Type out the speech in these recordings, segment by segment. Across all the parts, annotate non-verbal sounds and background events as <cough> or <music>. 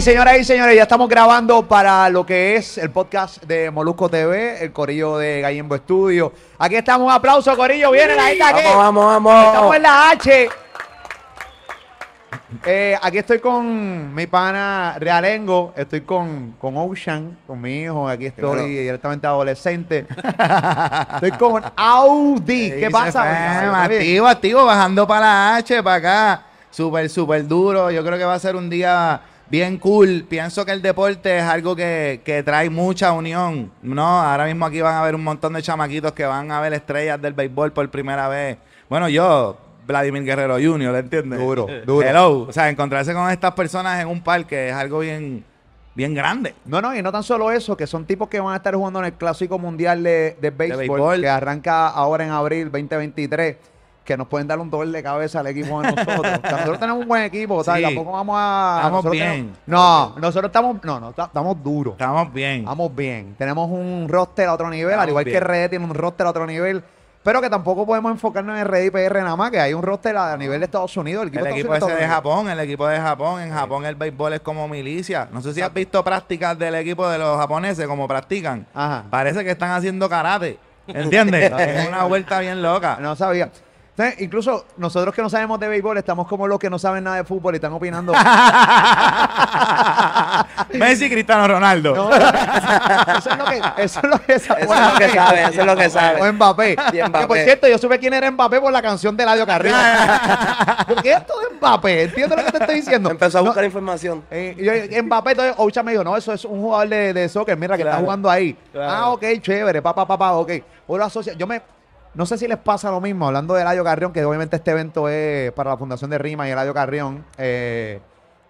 Señoras y señores, ya estamos grabando para lo que es el podcast de Molusco TV, el corillo de Gallimbo Studio. Aquí estamos, un aplauso, corillo. Viene la gente aquí. Vamos, vamos, vamos. Estamos en la H. Eh, aquí estoy con mi pana Realengo, estoy con, con Ocean, con mi hijo, aquí estoy Claro. directamente adolescente. <laughs> estoy con Audi. ¿Qué pasa? activo, activo, bajando para la H, para acá. Súper, súper duro. Yo creo que va a ser un día bien cool. Pienso que el deporte es algo que, que trae mucha unión. No, ahora mismo aquí van a ver un montón de chamaquitos que van a ver estrellas del béisbol por primera vez. Bueno, yo, Vladimir Guerrero Jr., ¿entiendes? Duro, duro. Hello. O sea, encontrarse con estas personas en un parque es algo bien, bien grande. No, no, y no tan solo eso, que son tipos que van a estar jugando en el Clásico Mundial de, de béisbol, béisbol. que arranca ahora en abril 2023, que nos pueden dar un dolor de cabeza al equipo de nosotros. O sea, nosotros tenemos un buen equipo, ¿sabes? Sí. Tampoco vamos a... Estamos bien. tenemos- no, nosotros estamos... No, no, ta- estamos duros. Estamos bien. Estamos bien. Tenemos un roster a otro nivel, al igual bien. que RD tiene un roster a otro nivel. Pero que tampoco podemos enfocarnos en RD y PR nada más, que hay un roster a, nivel de Estados Unidos. El equipo, El ese de Japón, el equipo de Japón, en Japón el béisbol es como milicia. No sé si has visto prácticas del equipo de los japoneses, como practican. Ajá. Parece que están haciendo karate, ¿entiendes? <laughs> es una vuelta bien loca. No sabía. Entonces, incluso nosotros que no sabemos de béisbol, estamos como los que no saben nada de fútbol y están opinando. <laughs> Messi Cristiano Ronaldo. No, eso es lo que, eso es lo que sabe. Eso es lo que sabe, eso es lo que sabe. O Mbappé. Y Mbappé. Que por cierto, yo supe quién era Mbappé por la canción de Ladio Carrillo. <laughs> ¿Por qué esto de Mbappé? ¿Entiendes lo que te estoy diciendo? Empezó a No, buscar información. eh, yo- Mbappé, entonces Ocha me dijo, no, eso es un jugador de, de soccer, mira, que está jugando ahí. Claro. Ah, ok, chévere, papá, papá, ok. O lo asocia, yo me, no sé si les pasa lo mismo, hablando de Eladio Carrión, que obviamente este evento es para la Fundación de Rima y Eladio Carrión. eh,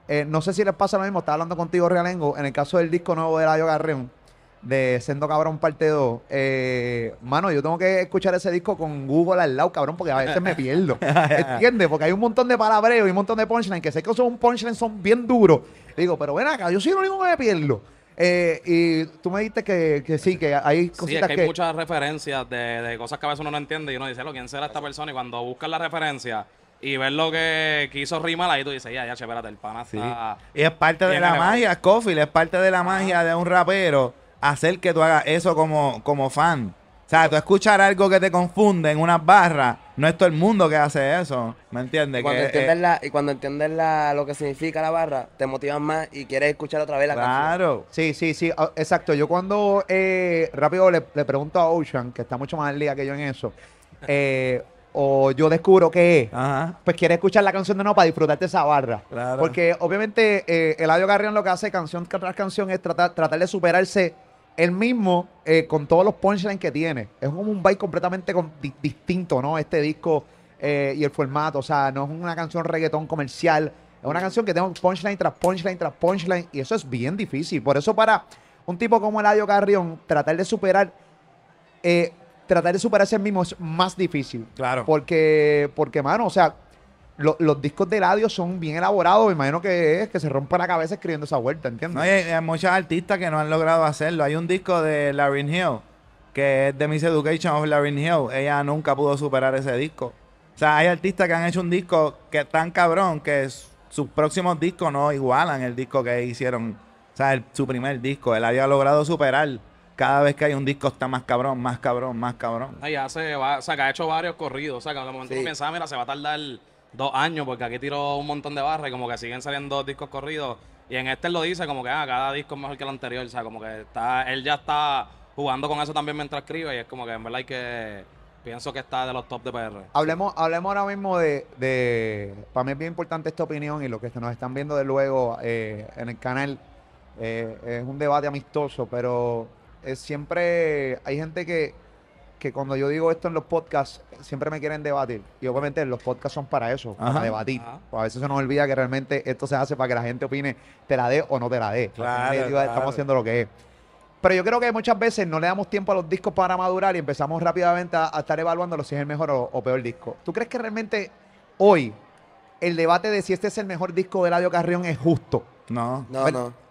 eh, no sé si les pasa lo mismo, estaba hablando contigo, Realengo, en el caso del disco nuevo de Eladio Carrión, de Sendo Cabrón Parte 2. eh, mano, yo tengo que escuchar ese disco con Google al lado, cabrón, porque a veces me pierdo. <laughs> ¿Entiendes? Porque hay un montón de palabreo y un montón de punchline que sé que esos punchlines son bien duros. Digo, pero ven acá, yo soy el único que me pierdo. Eh, y tú me dijiste que, que sí, que hay Sí, es cositas que que... hay muchas referencias de, de cosas que a veces uno no entiende y uno dice, "Lo, ¿quién será esta persona? Y cuando buscas la referencia y ves lo que quiso rimar ahí, tú dices, ya, ya, espérate, el pana Sí. está... Y es parte de la magia, Scofield, es parte de la magia de un rapero hacer que tú hagas eso como, como fan. O sea, tú escuchar algo que te confunde en unas barras, no es todo el mundo que hace eso, ¿me entiendes? Y cuando Que, entiendes, eh, la, y cuando entiendes la, lo que significa la barra, te motivas más y quieres escuchar otra vez la canción. claro. Sí, sí, sí, exacto. Yo cuando eh, rápido le, le pregunto a Ocean, que está mucho más al día que yo en eso, <laughs> eh, o yo descubro qué es, Ajá. pues quiere escuchar la canción de nuevo para disfrutarte esa barra. Claro. Porque obviamente eh, Eladio Carrión lo que hace canción tras canción es tratar, tratar de superarse él mismo eh, con todos los punchlines que tiene. Es como un vibe completamente con- di- distinto, ¿no? Este disco eh, y el formato. O sea, no es una canción reggaetón comercial. Es una canción que tiene punchline tras punchline tras punchline. Y eso es bien difícil. Por eso para un tipo como Eladio Carrión, tratar de superar... eh, tratar de superarse el mismo es más difícil. Claro. Porque, porque, mano, o sea, lo- los discos de Eladio son bien elaborados. Me imagino que es que se rompe la cabeza escribiendo esa vuelta, ¿entiendes? No, hay, hay muchos artistas que no han logrado hacerlo. Hay un disco de Lauryn Hill, que es The Miseducation of Lauryn Hill. Ella nunca pudo superar ese disco. O sea, hay artistas que han hecho un disco que es tan cabrón que sus próximos discos no igualan el disco que hicieron. O sea, el- su primer disco. Él había logrado superar. Cada vez que hay un disco está más cabrón, más cabrón, más cabrón. Ahí hace, va- o sea, que ha hecho varios corridos. O sea, que en el momento Sí. uno pensaba, mira, se va a tardar dos años porque aquí tiró un montón de barras y como que siguen saliendo discos corridos. Y en este él lo dice como que ah, cada disco es mejor que el anterior. O sea, como que está, él ya está jugando con eso también mientras escribe y es como que en verdad hay que, pienso que está de los top de PR. Hablemos, hablemos ahora mismo de, de- Para mí es bien importante esta opinión y lo que nos están viendo de luego eh, en el canal. eh, es un debate amistoso, pero es siempre. Hay gente que, que cuando yo digo esto en los podcasts, siempre me quieren debatir. Y obviamente los podcasts son para eso, para debatir. Pues a veces se nos olvida que realmente esto se hace para que la gente opine, te la dé o no te la dé. Claro. Estamos haciendo lo que es. Pero yo creo que muchas veces no le damos tiempo a los discos para madurar y empezamos rápidamente a, a estar evaluándolo si es el mejor o, o peor disco. ¿Tú crees que realmente hoy el debate de si este es el mejor disco de Eladio Carrión es justo? No. No, Bueno, no.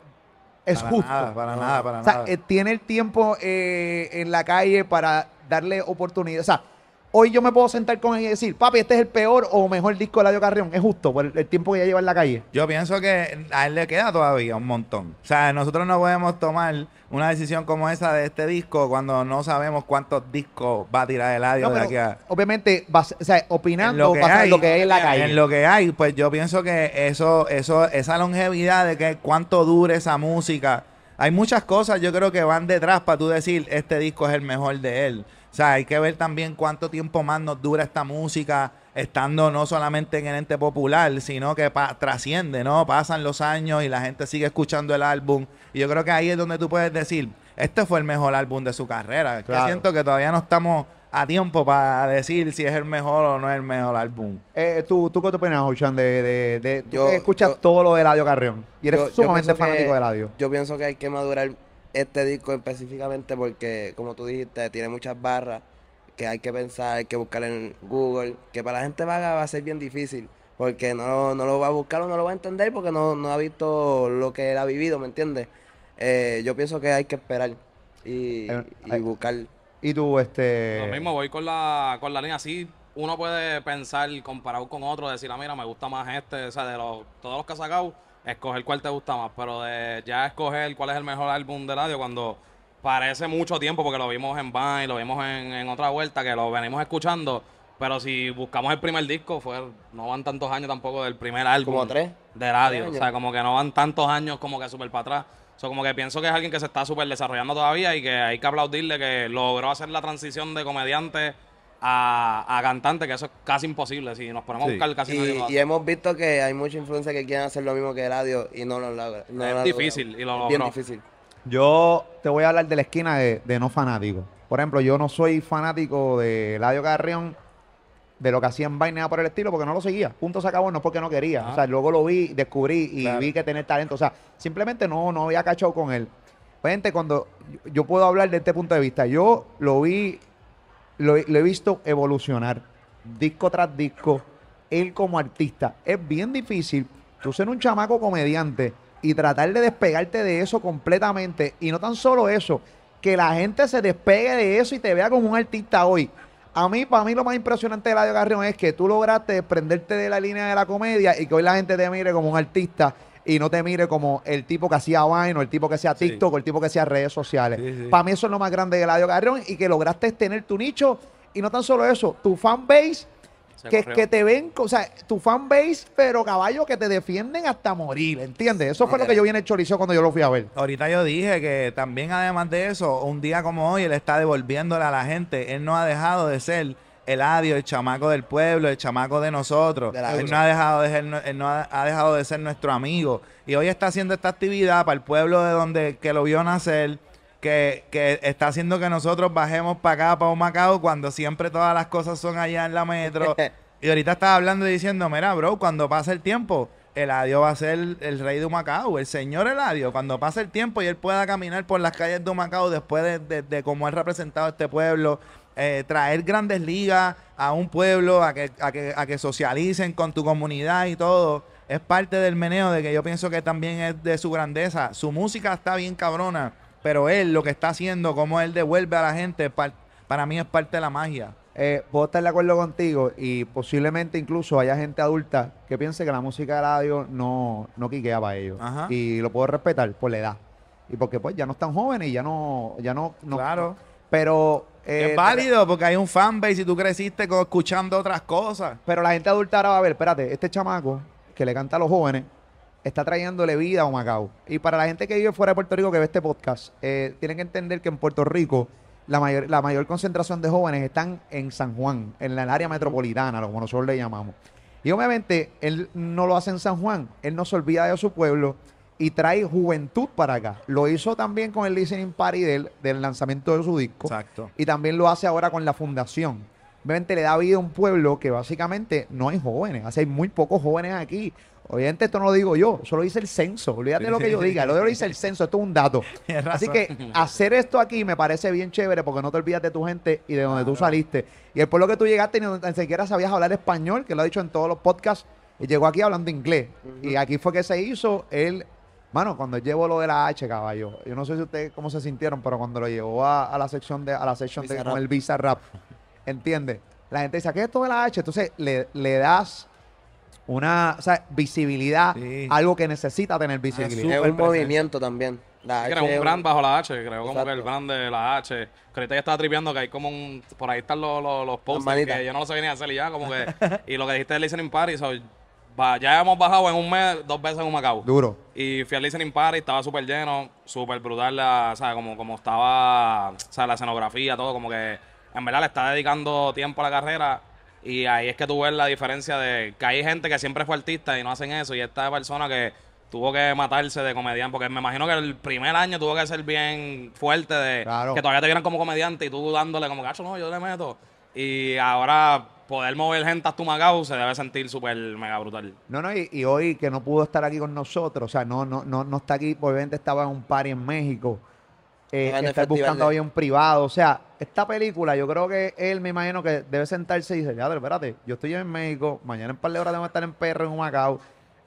Es para justo. Nada, para No. nada, para O sea, nada. eh, tiene el tiempo eh, en la calle para darle oportunidad. O sea, Hoy yo me puedo sentar con él y decir, papi, este es el peor o mejor disco de Eladio Carrión. Es justo por el, el tiempo que ya lleva en la calle. Yo pienso que a él le queda todavía un montón. O sea, nosotros no podemos tomar una decisión como esa de este disco cuando no sabemos cuántos discos va a tirar el audio No, de aquí a... obviamente, o sea, En opinando lo que basado en hay, lo que hay en la calle. En lo que hay, pues yo pienso que eso, eso, esa longevidad de que cuánto dure esa música. Hay muchas cosas, yo creo que van detrás para tú decir este disco es el mejor de él. O sea, hay que ver también cuánto tiempo más nos dura esta música, estando no solamente en el ente popular, sino que pa- trasciende, ¿no? Pasan los años y la gente sigue escuchando el álbum. Y yo creo que ahí es donde tú puedes decir, este fue el mejor álbum de su carrera. Que Claro. siento que todavía no estamos a tiempo para decir si es el mejor o no es el mejor álbum. Eh, ¿tú, ¿Tú qué te opinas, Ochan, de, de, de Yo- que escuchas yo- todo lo de Eladio Carrión? Y eres Yo- yo sumamente fanático que- de Eladio. Yo pienso que hay que madurar este disco específicamente porque, como tú dijiste, tiene muchas barras que hay que pensar, hay que buscar en Google, que para la gente vaga va a ser bien difícil, porque no, no lo va a buscar o no lo va a entender porque no, no ha visto lo que él ha vivido, ¿me entiendes? Eh, yo pienso que hay que esperar y, Eh, y eh, buscar. Y tú, este... Lo mismo, voy con la, con la línea así. Uno puede pensar, comparado con otro, decir, ah, mira, me gusta más este, o sea, de los, todos los que ha sacado, escoger cuál te gusta más, pero de ya escoger cuál es el mejor álbum de radio cuando parece mucho tiempo, porque lo vimos en Vine, lo vimos en, en otra vuelta, que lo venimos escuchando, pero si buscamos el primer disco, fue no van tantos años tampoco del primer álbum. Como tres. De radio, Tres o sea, como que no van tantos años como que súper para atrás. O sea, como que pienso que es alguien que se está súper desarrollando todavía y que hay que aplaudirle que logró hacer la transición de comediante a, a cantante, que eso es casi imposible. Si nos ponemos Sí. a buscar, casi nadie Y, lo hace. y hemos visto que hay mucha influencia que quieren hacer lo mismo que radio y no lo logran. no Es lo difícil, logrado. y lo Bien difícil. Yo te voy a hablar de la esquina de, de no fanático. Por ejemplo, yo no soy fanático de Eladio Carrión, de lo que hacía en Vaina por el estilo, porque no lo seguía. Punto se acabó, no es porque no quería. Ajá. O sea, luego lo vi, descubrí y Claro. vi que tenía talento. O sea, simplemente no, no había cachado con él. Gente, cuando yo puedo hablar de este punto de vista, yo lo vi, lo, lo he visto evolucionar disco tras disco, él como artista. Es bien difícil tú ser un chamaco comediante y tratar de despegarte de eso completamente. Y no tan solo eso, que la gente se despegue de eso y te vea como un artista hoy. A mí, para mí, lo más impresionante de Eladio Carrión es que tú lograste desprenderte de la línea de la comedia y que hoy la gente te mire como un artista y no te mire como el tipo que hacía Vine o el tipo que hacía Sí. TikTok o el tipo que hacía redes sociales. Sí, sí. Para mí eso es lo más grande de Eladio Carrión y que lograste tener tu nicho y no tan solo eso, tu fan base Se que, que te ven, o sea, tu fan base, pero caballo, que te defienden hasta morir, ¿entiendes? Eso fue lo que yo vi en el chorizo cuando yo lo fui a ver. Ahorita yo dije que también además de eso, un día como hoy, él está devolviéndole a la gente. Él no ha dejado de ser el adio, el chamaco del pueblo, el chamaco de nosotros. De él no ha dejado de ser, nu- él no ha, ha dejado de ser nuestro amigo. Y hoy está haciendo esta actividad para el pueblo de donde que lo vio nacer. Que, que está haciendo que nosotros bajemos para acá, para Humacao, cuando siempre todas las cosas son allá en la metro. <laughs> Y ahorita estaba hablando y diciendo, mira, bro, cuando pase el tiempo, Eladio va a ser el, rey de Humacao, el señor Eladio. Cuando pase el tiempo y él pueda caminar por las calles de Humacao después de, de, de cómo él representado este pueblo, eh, traer grandes ligas a un pueblo, a que, a, que, a que socialicen con tu comunidad y todo, es parte del meneo de que yo pienso que también es de su grandeza. Su música está bien cabrona, pero él lo que está haciendo, cómo él devuelve a la gente, par- para mí es parte de la magia. Eh, puedo estar de acuerdo contigo y posiblemente incluso haya gente adulta que piense que la música de radio no, no quiquea para ellos. Ajá. Y lo puedo respetar por la edad. Y porque pues ya no están jóvenes y ya no, ya no, no- Claro. Pero eh, es válido porque hay un fanbase y tú creciste escuchando otras cosas. Pero la gente adulta ahora va a ver, espérate, este chamaco que le canta a los jóvenes está trayéndole vida a Humacao. Y para la gente que vive fuera de Puerto Rico que ve este podcast, eh, tienen que entender que en Puerto Rico la mayor, la mayor concentración de jóvenes están en San Juan, en el área metropolitana, como nosotros le llamamos. Y obviamente él no lo hace en San Juan, él no se olvida de su pueblo y trae juventud para acá. Lo hizo también con el listening party del, del lanzamiento de su disco. Exacto. Y también lo hace ahora con la fundación. Obviamente le da vida a un pueblo que básicamente no hay jóvenes. Así hay muy pocos jóvenes aquí. Obviamente esto no lo digo yo, eso lo dice el censo. Olvídate de lo que yo diga, lo dice el censo, esto es un dato. <laughs> Así que hacer esto aquí me parece bien chévere porque no te olvidas de tu gente y de donde tú saliste. Y el pueblo que tú llegaste ni ni siquiera sabías hablar español, que lo ha dicho en todos los podcasts, y llegó aquí hablando inglés. Y aquí fue que se hizo él. Mano, cuando él llevó lo de la H, caballo, yo no sé si ustedes cómo se sintieron, pero cuando lo llevó a, a la sección de, a la sección de con el Visa Rap, ¿entiendes? la gente dice, ¿qué es esto de la H? Entonces le, le das una o sea, visibilidad, Sí. algo que necesita tener visibilidad. Es un presente. movimiento también. La Creó H es un un- brand bajo la H, creo como que el Exacto. brand de la H. Que ahorita ya estaba tripeando que hay como un. Por ahí están los, los, manitas. que yo no lo sabía ni hacer y ya, como que. y lo que dijiste de listening party, so, ya hemos bajado en un mes dos veces en un Macao. Duro. Y fui al listening party, estaba súper lleno, súper brutal, la, o sea, como, como estaba, sea, la escenografía, todo, como que en verdad le está dedicando tiempo a la carrera. Y ahí es que tú ves la diferencia de que hay gente que siempre fue artista y no hacen eso. Y esta persona que tuvo que matarse de comediante, porque me imagino que el primer año tuvo que ser bien fuerte de Claro. que todavía te vieran como comediante y tú dándole como, cacho, no, yo le meto. Y ahora poder mover gente a tu Macao se debe sentir súper mega brutal. No, no, y, y hoy que no pudo estar aquí con nosotros, o sea, no, no, no, no está aquí, obviamente estaba en un party en México. Eh, está buscando hoy un privado. O sea, esta película, yo creo que él me imagino que debe sentarse y dice, ya, pero espérate, yo estoy en México, mañana en un par de horas tengo que estar en PR en un Macao.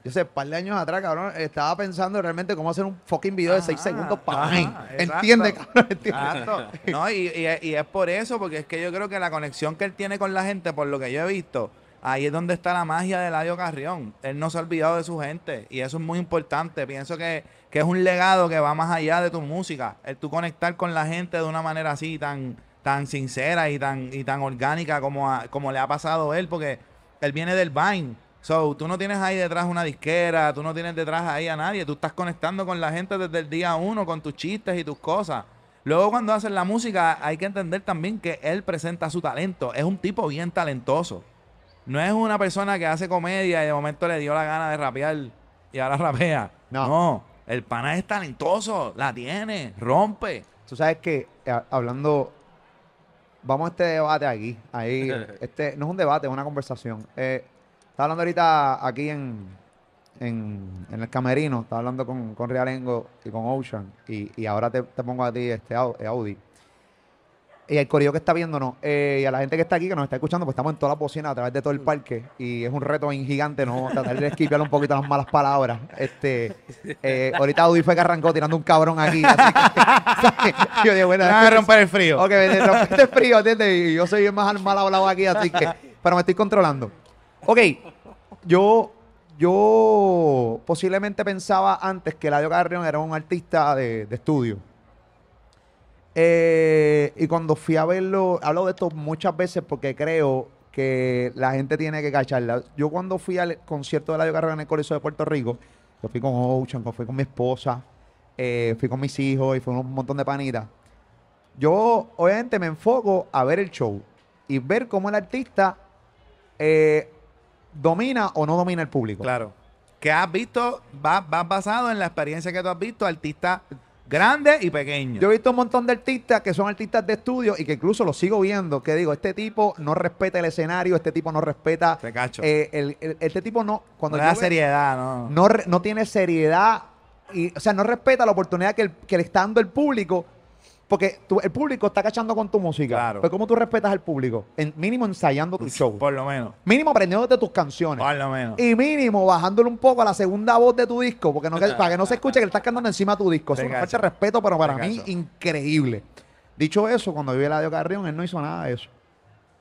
Yo sé, un par de años atrás, cabrón, estaba pensando realmente cómo hacer un fucking video de 6 Ajá, segundos para exacto. ¿Entiendes, cabrón? ¿Entiendes? Exacto. No, y, y- y es por eso, porque es que yo creo que la conexión que él tiene con la gente, por lo que yo he visto, ahí es donde está la magia de Eladio Carrión. Él no se ha olvidado de su gente y eso es muy importante. Pienso que, que es un legado que va más allá de tu música. El tú conectar con la gente de una manera así tan tan sincera y tan y tan orgánica como, a- como le ha pasado a él, porque él viene del Vine. So, tú no tienes ahí detrás una disquera, tú no tienes detrás ahí a nadie, tú estás conectando con la gente desde el día uno, con tus chistes y tus cosas. Luego cuando haces la música hay que entender también que él presenta su talento, es un tipo bien talentoso. No es una persona que hace comedia y de momento le dio la gana de rapear y ahora rapea. No. No, el pana es talentoso, la tiene, rompe. Tú sabes que, eh, hablando, vamos a este debate aquí. Ahí, <laughs> este, no es un debate, es una conversación. Eh, estaba hablando ahorita aquí en, en, en el camerino, estaba hablando con, con Realengo y con Ocean, y, y ahora te, te pongo a ti este eh, Audi. Y al corillo que está viéndonos, eh, y a la gente que está aquí, que nos está escuchando, pues estamos en todas las bocinas a través de todo el parque. Y es un reto bien gigante, ¿no? Tratar de esquivar un poquito las malas palabras. Este, eh, ahorita Audi fue que arrancó tirando un cabrón aquí. Así que, <laughs> yo bueno, Déjame romper el frío. Ok, <laughs> rompiste el frío, ¿entiendes? Y yo soy el más mal hablado aquí, así que. Pero me estoy controlando. Ok, yo. Yo posiblemente pensaba antes que Eladio Carrión era un artista de, estudio. Eh, y cuando fui a verlo, hablo de esto muchas veces porque creo que la gente tiene que cacharla. Yo cuando fui al concierto de Eladio Carrión en el Coliseo de Puerto Rico, yo fui con Ocean, fui con mi esposa, eh, fui con mis hijos y fue un montón de panitas. Yo, obviamente, me enfoco a ver el show y ver cómo el artista eh, domina o no domina el público. Claro. Que has visto, va, va basado en la experiencia que tú has visto, artistas grandes y pequeños. Yo he visto un montón de artistas que son artistas de estudio y que incluso los sigo viendo, que digo, este tipo no respeta el escenario, este tipo no respeta... Te cacho. eh, el- el- este tipo no... Cuando no da seriedad, ¿no? no, tiene seriedad y, o sea, no respeta la oportunidad que, el- que le está dando el público. Porque tú- el público está cachando con tu música. Claro. Pero ¿cómo tú respetas al público? En, mínimo ensayando tu show. Por lo menos. Mínimo aprendiéndote tus canciones. Por lo menos. Y mínimo bajándole un poco a la segunda voz de tu disco, porque no, que- <laughs> para que no se escuche que le estás cantando encima de tu disco. Eso es una falta de respeto, pero para Te mí cacho. increíble. Dicho eso, cuando vive Eladio Carrión, él no hizo nada de eso.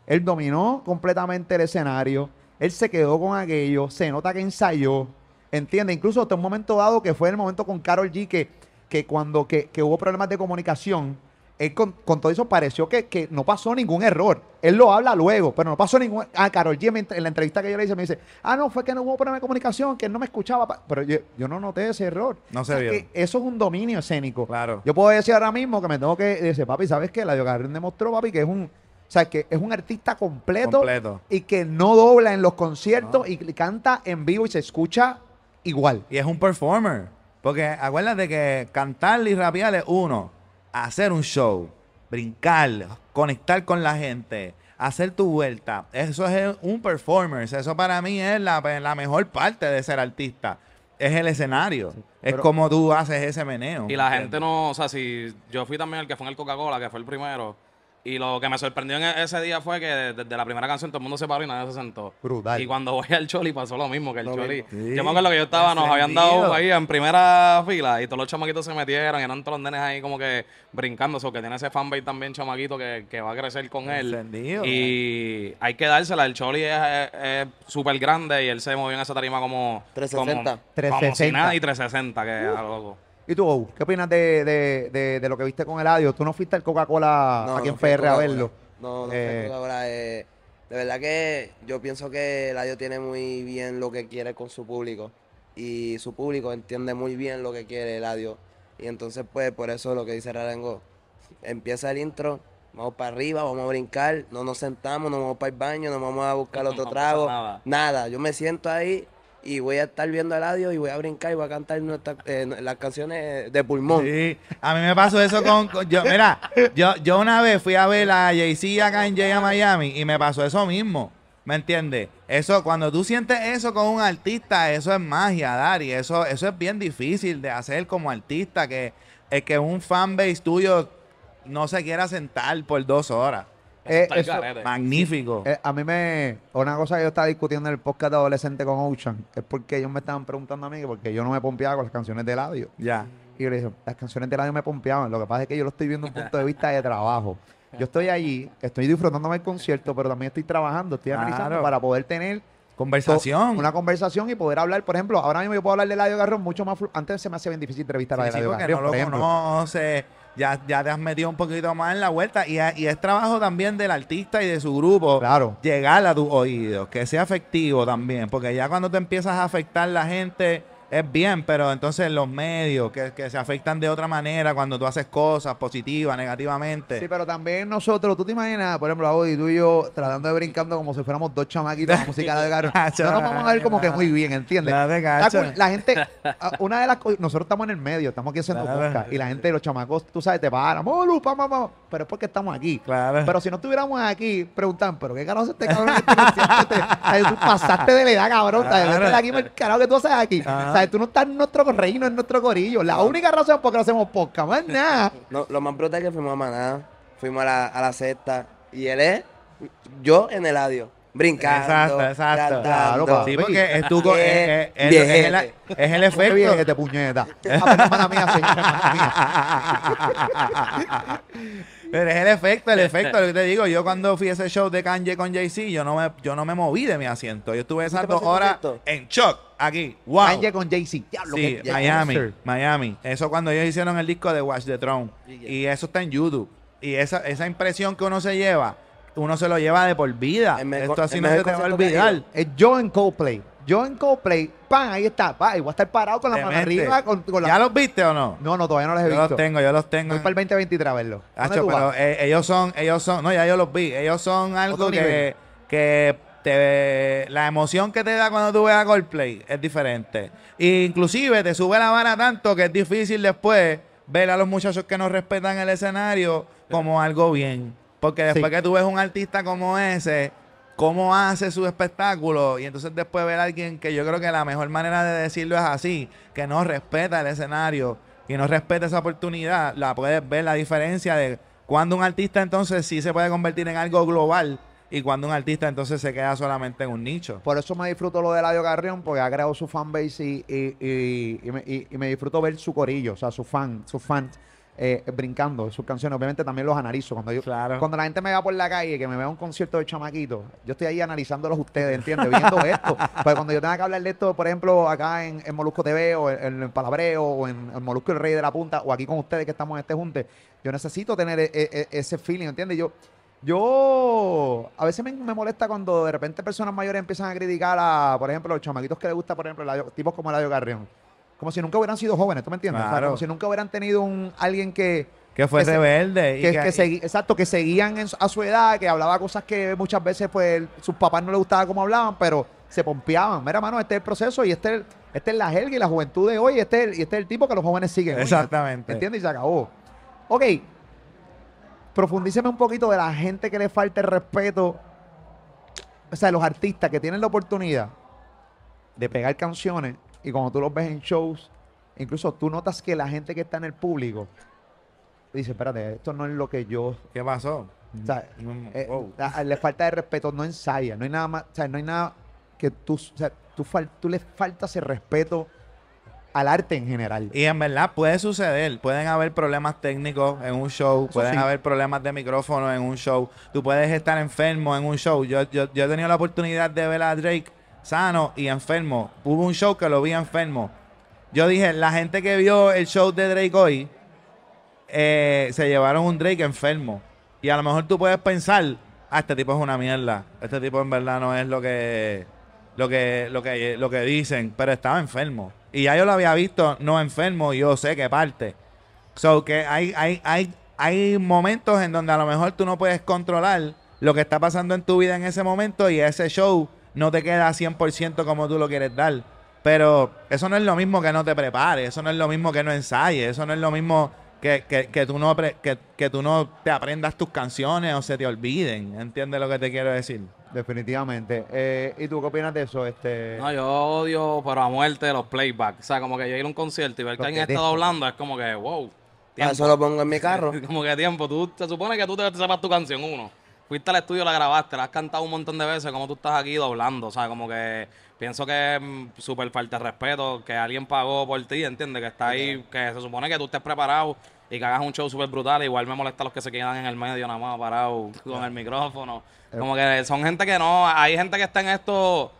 Él dominó completamente el escenario, él se quedó con aquello, se nota que ensayó, ¿entiendes? Incluso hasta un momento dado que fue el momento con Carol G, que, que cuando que, que hubo problemas de comunicación, él con, con todo eso pareció que, que no pasó ningún error. Él lo habla luego, pero no pasó ningún... Ah, Carol G en la entrevista que yo le hice me dice, ah, no, fue que no hubo problema de comunicación, que él no me escuchaba. pa-". Pero yo, yo no noté ese error. No se vio. eso es un dominio escénico. Claro. Yo puedo decir ahora mismo que me tengo que decir, papi, ¿sabes qué? La Carrión demostró, papi, que es un... O sea, que es un artista completo, Completo. y que no dobla en los conciertos y canta en vivo y se escucha igual. Y es un performer. Porque acuérdate que cantar y rapear es uno. Hacer un show, brincar, conectar con la gente, hacer tu vuelta. Eso es un performer. Eso para mí es la, la mejor parte de ser artista. Es el escenario. es como tú haces ese meneo. Y la gente no, o sea, si yo fui también el que fue en el Coca-Cola, que fue el primero, Y lo que me sorprendió en ese día fue que desde la primera canción todo el mundo se paró y nadie se sentó. Brutal. Y cuando voy al Choli pasó lo mismo, que el Lo Choli... Sí. Yo me acuerdo que yo estaba, nos habían dado ahí en primera fila y todos los chamaquitos se metieron y eran todos los nenes ahí como que brincando. O que tiene ese fanbase también chamaquito que, que va a crecer con él. Encendido. Y hay que dársela. El Choli es es- es súper grande y él se movió en esa tarima como... 360. Como, como 360. si nada y 360, que es algo loco. ¿Y tú, Ou, qué opinas de, de, de, de lo que viste con Eladio? ¿Tú no fuiste al Coca-Cola No, aquí en no PR a verlo? No, no Eh, Coca-Cola. eh, de verdad que yo pienso que Eladio tiene muy bien lo que quiere con su público. Y su público entiende muy bien lo que quiere Eladio. Y entonces, pues, por eso lo que dice Rarengo. Empieza el intro, vamos para arriba, vamos a brincar, no nos sentamos, no vamos para el baño, no vamos a buscar otro <laughs> trago. nada. Nada, yo me siento ahí y voy a estar viendo a Eladio y voy a brincar y voy a cantar eh, las canciones de pulmón. Sí, a mí me pasó eso con, con- yo, mira, yo, yo una vez fui a ver a Jay-Z acá en Jay a Miami y me pasó eso mismo. ¿Me entiendes? Eso, cuando tú sientes eso con un artista, eso es magia, Dari. Eso, eso es bien difícil de hacer como artista, que, es que un fanbase tuyo no se quiera sentar por dos horas. Eh, eso-. Magnífico. Eh, a mí me. Una cosa que yo estaba discutiendo en el podcast de adolescente con Ocean es porque ellos me estaban preguntando a mí que porque yo no me pompeaba con las canciones de Eladio. ya. Y yo le dije, las canciones de Eladio me pompeaban. Lo que pasa es que yo lo estoy viendo desde un punto de vista de trabajo. Yo estoy allí, estoy disfrutándome el concierto, pero también estoy trabajando, estoy Claro. analizando para poder tener Conversación. una conversación y poder hablar. Por ejemplo, ahora mismo yo puedo hablar de Eladio Garrón mucho más. Antes se me hacía bien difícil entrevistar a Sí, sí, Eladio porque Garrón, no por lo ejemplo. conoce, ya, ya te has metido un poquito más en la vuelta y, y es trabajo también del artista y de su grupo Claro. llegar a tus oídos, que sea efectivo también, porque ya cuando te empiezas a afectar la gente es bien, pero entonces los medios que, que se afectan de otra manera cuando tú haces cosas positivas, negativamente. Sí, pero también nosotros, tú te imaginas, por ejemplo, Audi, tú y yo tratando de brincando como si fuéramos dos chamaquitos música de Garrón. <laughs> No nos vamos a ver como que muy bien, ¿entiendes? La gente, ah, una de las cosas, nosotros estamos en el medio, estamos aquí haciendo Claro. podcast y la gente, los chamacos, tú sabes, te paran, "Molu, pa, pa", pero es porque estamos aquí. Claro. Pero si no estuviéramos aquí, preguntan, ¿pero qué carajo es este cabrón que Tú pasaste de la edad, cabrón. Claro. Aquí, el carajo que tú haces aquí. Ajá. ¿Sabes? Tú no estás en nuestro reino, en nuestro corillo. La única razón por qué no hacemos podcast, más nada. No, lo más brutal es que fuimos a Maná, fuimos a la, a la sexta y él es yo en el audio, brincando, Exacto, exacto. cantando. Claro. Sí, porque es, tu es, es- es- el, es el bien efecto. este puñeta. Ah, mía, señora, mía. Pero es el efecto, el efecto, lo que te digo. Yo cuando fui a ese show de Kanye con Jay-Z, yo no me, yo no me moví de mi asiento. Yo estuve esas ¿Qué dos horas en shock, aquí. Wow. Kanye con Jay-Z. Diablo, Sí, Miami. Miami. Eso cuando ellos hicieron el disco de Watch the Throne. Y eso está en YouTube. Y esa, esa impresión que uno se lleva, uno se lo lleva de por vida. El mejor- Esto así el no se te va a olvidar. Es yo en Coldplay. Yo en Coldplay. Pan, ahí está. Pa, y voy a estar parado con la mano arriba. Con, con la... ¿Ya los viste o no? No, no, todavía no los he Yo visto. los tengo, yo los tengo. Voy para el 2023 a verlo. ¿Dónde Hacho, pero eh, ellos son, ellos son, no, ya yo los vi. Ellos son algo que, que te, la emoción que te da cuando tú ves a Coldplay es diferente. E inclusive te sube la vara tanto que es difícil después ver a los muchachos que no respetan el escenario como algo bien. Porque después Sí. que tú ves un artista como ese, cómo hace su espectáculo, y entonces después ver a alguien que yo creo que la mejor manera de decirlo es así, que no respeta el escenario y no respeta esa oportunidad, la puedes ver la diferencia de cuando un artista entonces sí se puede convertir en algo global y cuando un artista entonces se queda solamente en un nicho. Por eso me disfruto lo de Eladio Carrión, porque ha creado su fanbase y, y, y, y me, y- y me disfruto ver su corillo, o sea, su fan, sus fans eh, brincando sus canciones. Obviamente también los analizo. Cuando yo, Claro. cuando la gente me va por la calle, que me vea un concierto de chamaquito, yo estoy ahí analizándolos ustedes, ¿entiendes? Viendo <laughs> esto. Porque cuando yo tenga que hablar de esto, por ejemplo, acá en, en Molusco TV o en, en Palabreo o en, en Molusco el Rey de la Punta o aquí con ustedes que estamos en este junte, yo necesito tener e- e- ese feeling, ¿entiendes? Yo, yo a veces me, me molesta cuando de repente personas mayores empiezan a criticar a, por ejemplo, los chamaquitos que les gusta, por ejemplo, tipos como Eladio Carrión. Como si nunca hubieran sido jóvenes, ¿tú me entiendes? O sea, Claro. como si nunca hubieran tenido un alguien que, Que fue que se- rebelde. y que, que- que segui- exacto, que seguían en a su edad, que hablaba cosas que muchas veces pues sus papás no les gustaba cómo hablaban, pero se pompeaban. Mira, mano, este es el proceso y este es, este es la jerga y la juventud de hoy, y este es el, y este es el tipo que los jóvenes siguen. Exactamente. ¿Entiendes? Y se acabó. Ok. Profundíceme un poquito de la gente que le falta el respeto. O sea, los artistas que tienen la oportunidad de pegar canciones y cuando tú los ves en shows, incluso tú notas que la gente que está en el público dice, espérate, esto no es lo que yo... ¿Qué pasó? O sea, eh, wow. la- le falta de respeto, no ensaya, no hay nada más, o sea, no hay nada que tú, o sea, tú, fal- tú le faltas el respeto al arte en general. Y en verdad puede suceder, pueden haber problemas técnicos en un show, Eso pueden sí. haber problemas de micrófono en un show, tú puedes estar enfermo en un show. Yo, yo, yo he tenido la oportunidad de ver a Drake sano y enfermo. Hubo un show que lo vi enfermo. Yo dije, la gente que vio el show de Drake hoy, eh, se llevaron un Drake enfermo. Y a lo mejor tú puedes pensar, ah, este tipo es una mierda. Este tipo en verdad no es lo que, lo que, lo que, lo que dicen, pero estaba enfermo. Y ya yo lo había visto no enfermo y yo sé que parte. So que hay, hay, hay, hay momentos en donde a lo mejor tú no puedes controlar lo que está pasando en tu vida en ese momento y ese show no te queda 100% como tú lo quieres dar. Pero eso no es lo mismo que no te prepares, eso no es lo mismo que no ensayes, eso no es lo mismo que, que, que tú, no pre- que, que tú no te aprendas tus canciones o se te olviden. ¿Entiendes lo que te quiero decir? Definitivamente. Eh, ¿Y tú qué opinas de eso? Este, No, yo odio, pero a muerte, los playbacks. O sea, como que yo ir a un concierto y ver que alguien está doblando es como que, wow. Ah, tiempo. Eso lo pongo en mi carro. <laughs> como que tiempo. Tú, se supone que tú te, te sepas tu canción, uno. Fuiste al estudio, la grabaste, la has cantado un montón de veces, como tú estás aquí doblando. O sea, como que pienso que es mm, súper falta de respeto, que alguien pagó por ti, ¿entiendes? Que está ahí, que se supone que tú estés preparado y que hagas un show súper brutal. Igual me molesta los que se quedan en el medio nada más parados con el micrófono. Como que son gente que no, hay gente que está en esto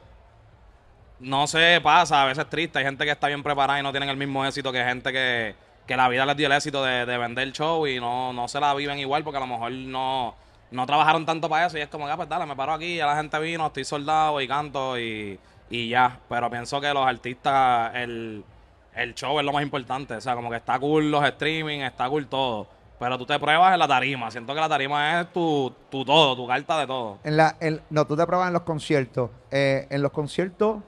no sé, pasa, a veces triste. Hay gente que está bien preparada y no tienen el mismo éxito que gente que, que la vida les dio el éxito de, de vender el show y no, no se la viven igual porque a lo mejor no, no trabajaron tanto para eso. Y es como, ah, pues dale, me paro aquí, ya la gente vino, estoy soldado y canto y, y ya. Pero pienso que los artistas, el, el show es lo más importante. O sea, como que está cool los streaming, está cool todo. Pero tú te pruebas en la tarima. Siento que la tarima es tu, tu todo, tu carta de todo. En la, en- no, tú te pruebas en los conciertos. Eh, en los conciertos,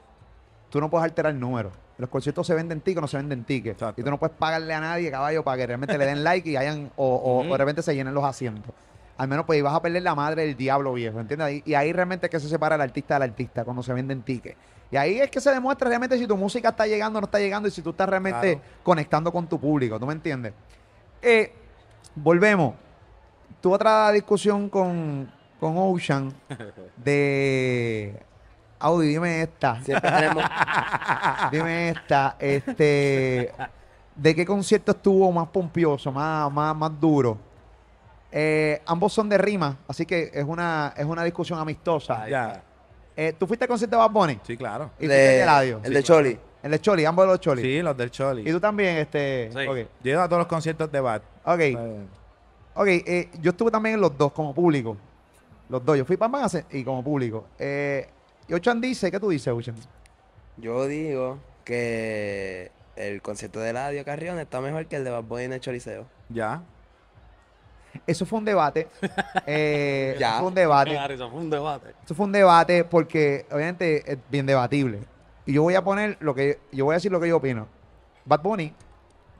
tú no puedes alterar números. En los conciertos se venden tickets, no se venden tickets. Exacto. Y tú no puedes pagarle a nadie, caballo, para que realmente le den like y hayan, o, o- o de repente se llenen los asientos. Al menos pues y vas a perder la madre del diablo viejo, ¿entiendes? Y, y ahí realmente es que se separa el artista del artista cuando se venden tickets. Y ahí es que se demuestra realmente si tu música está llegando o no está llegando y si tú estás realmente Claro. conectando con tu público, ¿tú me entiendes? Eh, volvemos. Tuve otra discusión con, con Ocean <laughs> de Audi, dime esta. Tenemos. <laughs> Dime esta, este, ¿de qué concierto estuvo más pompioso, más, más, más duro? Eh, ambos son de rima, así que es una, es una discusión amistosa. Ya. Eh, ¿Tú fuiste al concierto de Bad Bunny? Sí, claro. ¿Y fuiste de Eladio? el de Choli. El de Choli, ambos de los Choli. Sí, los del Choli. ¿Y tú también, este? Sí. Ok, Yo he ido a todos los conciertos de Bad. ok, Eh, ok, eh, yo estuve también en los dos como público. Los dos, yo fui para más y como público. Eh, y Ochan dice, ¿qué tú dices, Ochan? Yo digo que el concierto de Eladio Carrión está mejor que el de Bad Bunny en el Choliseo. ya. Eso fue un debate. <laughs> eh, Ya. eso fue un debate. Eso fue un debate. Esto fue un debate porque obviamente es bien debatible. Y yo voy a poner lo que yo voy a decir lo que yo opino. Bad Bunny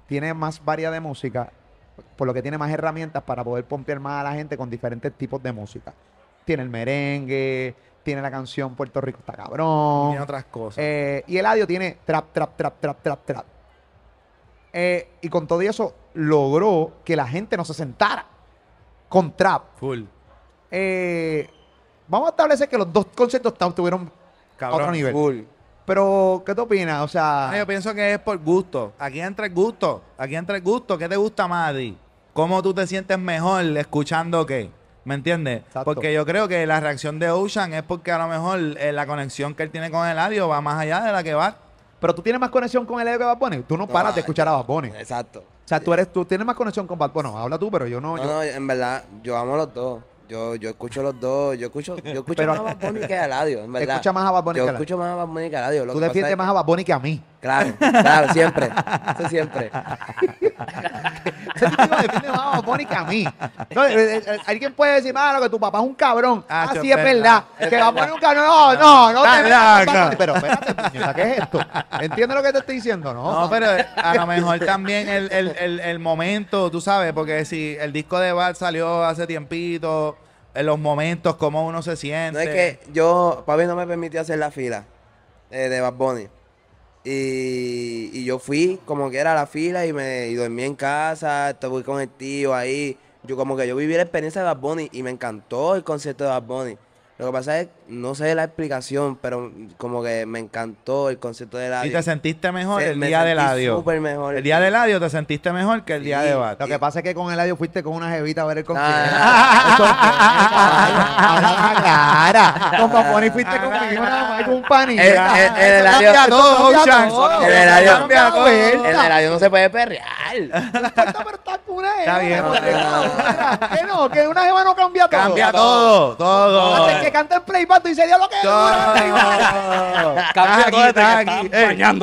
tiene más variedad de música, por lo que tiene más herramientas para poder pompear más a la gente con diferentes tipos de música. Tiene el merengue, tiene la canción Puerto Rico está cabrón. Y otras cosas. Eh, y Eladio tiene trap, trap, trap, trap, trap, trap. Eh, y con todo eso logró que la gente no se sentara con trap. Full. Eh, vamos a establecer que los dos conciertos ta- tuvieron a Cabrón. otro nivel. Full. Pero, ¿qué tú opinas? O sea, Ah, Yo pienso que es por gusto. Aquí entra el gusto. Aquí entra el gusto. ¿Qué te gusta más a ti? ¿Cómo tú te sientes mejor escuchando qué? ¿Me entiendes? Exacto. Porque yo creo que la reacción de Ocean es porque a lo mejor eh, la conexión que él tiene con el audio va más allá de la que va. pero tú tienes más conexión con Eladio que Bad Bunny. Tú no, No, paras de escuchar a Bad Bunny. Exacto. Sea, tú eres, tú tienes más conexión con Bad. Bueno, habla tú, pero yo no. No, yo- no, en verdad, yo amo los dos. Yo, yo escucho los dos. Yo escucho, yo escucho <laughs> Pero- más a Bad Bunny que a Eladio, en <laughs> verdad. Escucha más a Bad Bunny Yo que a Eladio. escucho más a Bad Bunny que a Eladio. Lo tú defiendes es- más a Bad Bunny que a mí. Claro, claro, siempre. Eso siempre. Ese tipo defiende más a Bunny que a mí. No, eh, eh, alguien puede decir, mano, que tu papá es un cabrón. Ah, Así es verdad. verdad. Que Bad Bunny es un cabrón. No, no, no. te Dale, metas con Bad acá. Bunny. Pero espérate, puñeta, ¿qué es esto? ¿Entiendes lo que te estoy diciendo? No, No, pero a lo mejor también el, el, el, el momento, tú sabes, porque si el disco de Bad salió hace tiempito, en los momentos, cómo uno se siente. No es que yo, papi no me permitió hacer la fila eh, de Bad Bunny. Y, yo fui como que era a la fila y me dormí en casa, estuve con el tío ahí. yo como que yo viví la experiencia de Bad Bunny y me encantó el concierto de Bad Bunny. Lo que pasa es, no sé la explicación, pero como que me encantó el concierto de ¿Y Eladio. te sentiste mejor Se- el me día de sentí Eladio? súper mejor. El día de Eladio te sentiste mejor que el día Sí. de Bat. Lo que pasa es que con Eladio fuiste con una jevita a ver el concierto. Ah. <laughs> Habla clara. Con Paponi fuiste conmigo nada más con un panita. El- el- el Eladio- cambia todo, Ocean. cambia <laughs> no se. Pero está con una Está bien. Que no, que una jeva no cambia todo. Cambia todo, todo. Que cante el playback, tú dices, Dios lo que Todo. Cambia Aquí, todo estás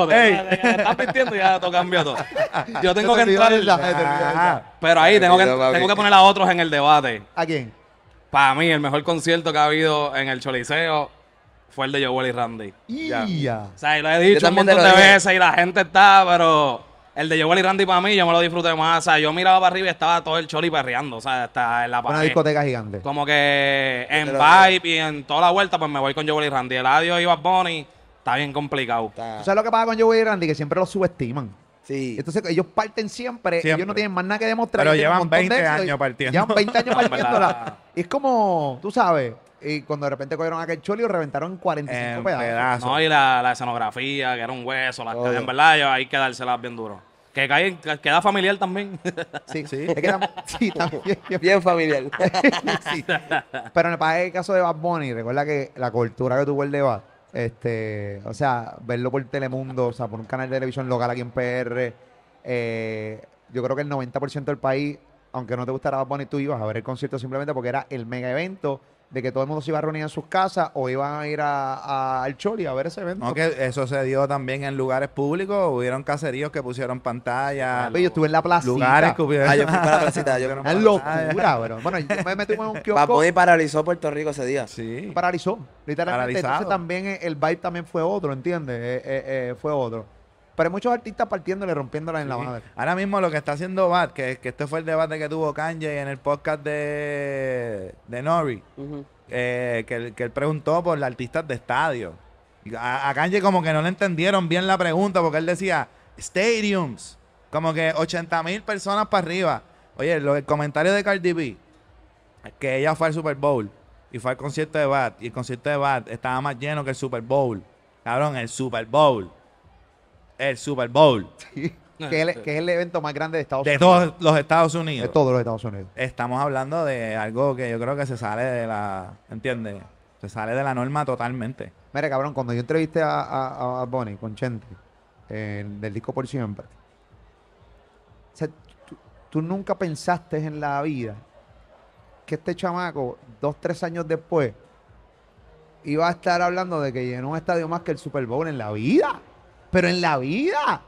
que estás vistiendo y ya todo cambia todo. Yo tengo Se que entrar. Pero ahí tengo que, tengo poner a otros en el debate. ¿A quién? Para mí, el mejor concierto que ha habido en el Choliseo fue el de Joel y Randy. Ya. O sea, y lo he dicho un montón de dije. veces y la gente está, pero el de Joel y Randy para mí yo me lo disfruté más. O sea, yo miraba para arriba y estaba todo el choli perreando. O sea, está en la Una discoteca gigante. Como que en lo vibe y en toda la vuelta, pues me voy con Joel y Randy. El audio y Bad Bunny está bien complicado. Está- ¿Tú sabes lo que pasa con Joey y Randy? Que siempre los subestiman. Sí. Entonces ellos parten siempre, Siempre. ellos no tienen más nada que demostrar. Pero llevan un montón de 20 éxito y- años partiendo. Llevan 20 años <laughs> No, partiéndola. Y es como, tú sabes, y cuando de repente cogieron aquel choli y reventaron en 45 en pedazos. pedazos. No, y la, la escenografía, que era un hueso, las en verdad, yo, hay que dárselas bien duro. Que cae, que queda familiar también. <laughs> Sí, Sí. Es que tam- <laughs> sí, también. Bien familiar. <laughs> sí. Pero en el, para el caso de Bad Bunny, recuerda que la cultura que tuvo el debate, este, o sea, verlo por Telemundo, o sea, por un canal de televisión local aquí en PR, eh, yo creo que el 90% del país, aunque no te gustara Bad Bunny, tú ibas a ver el concierto simplemente porque era el mega evento de que todo el mundo se iba a reunir en sus casas o iban a ir a- a- al Choli a ver ese evento. No, que eso se dio también en lugares públicos. Hubieron caseríos que pusieron pantallas. Papi, yo estuve en la plaza. lugares que hubieron. Ah, yo fui para la placita, yo- <laughs> pantallas. locura, bro. Bueno, yo me metí en un kiosco. Bunny paralizó Puerto Rico ese día. Sí. paralizó, literalmente. Paralizado. Entonces también el vibe también fue otro, ¿entiendes? Eh, eh, eh, fue otro. Pero hay muchos artistas partiéndole, rompiéndola en la Sí. madre. Ahora mismo lo que está haciendo Bad, que, que este fue el debate que tuvo Kanye en el podcast de, de Nori, Ujú. eh, que, él- que él preguntó por los artistas de estadio. A, a Kanye como que no le entendieron bien la pregunta porque él decía stadiums, como que 80 mil personas para arriba. Oye, lo, el comentario de Cardi B, que ella fue al Super Bowl y fue al concierto de Bad y el concierto de Bad estaba más lleno que el Super Bowl. Cabrón, el Super Bowl. El Super Bowl. que, es el, que es el evento más grande de Estados De Unidos. todos los Estados Unidos. De todos los Estados Unidos. Estamos hablando de algo que yo creo que se sale de la. ¿Entiendes? Se sale de la norma totalmente. Mira, cabrón, cuando yo entrevisté a, a, a Bad Bunny con Chente, eh, del disco Por Siempre, o sea, tú, tú nunca pensaste en la vida que este chamaco, dos, tres años después, iba a estar hablando de que llenó un estadio más que el Super Bowl en la vida. Pero en la vida.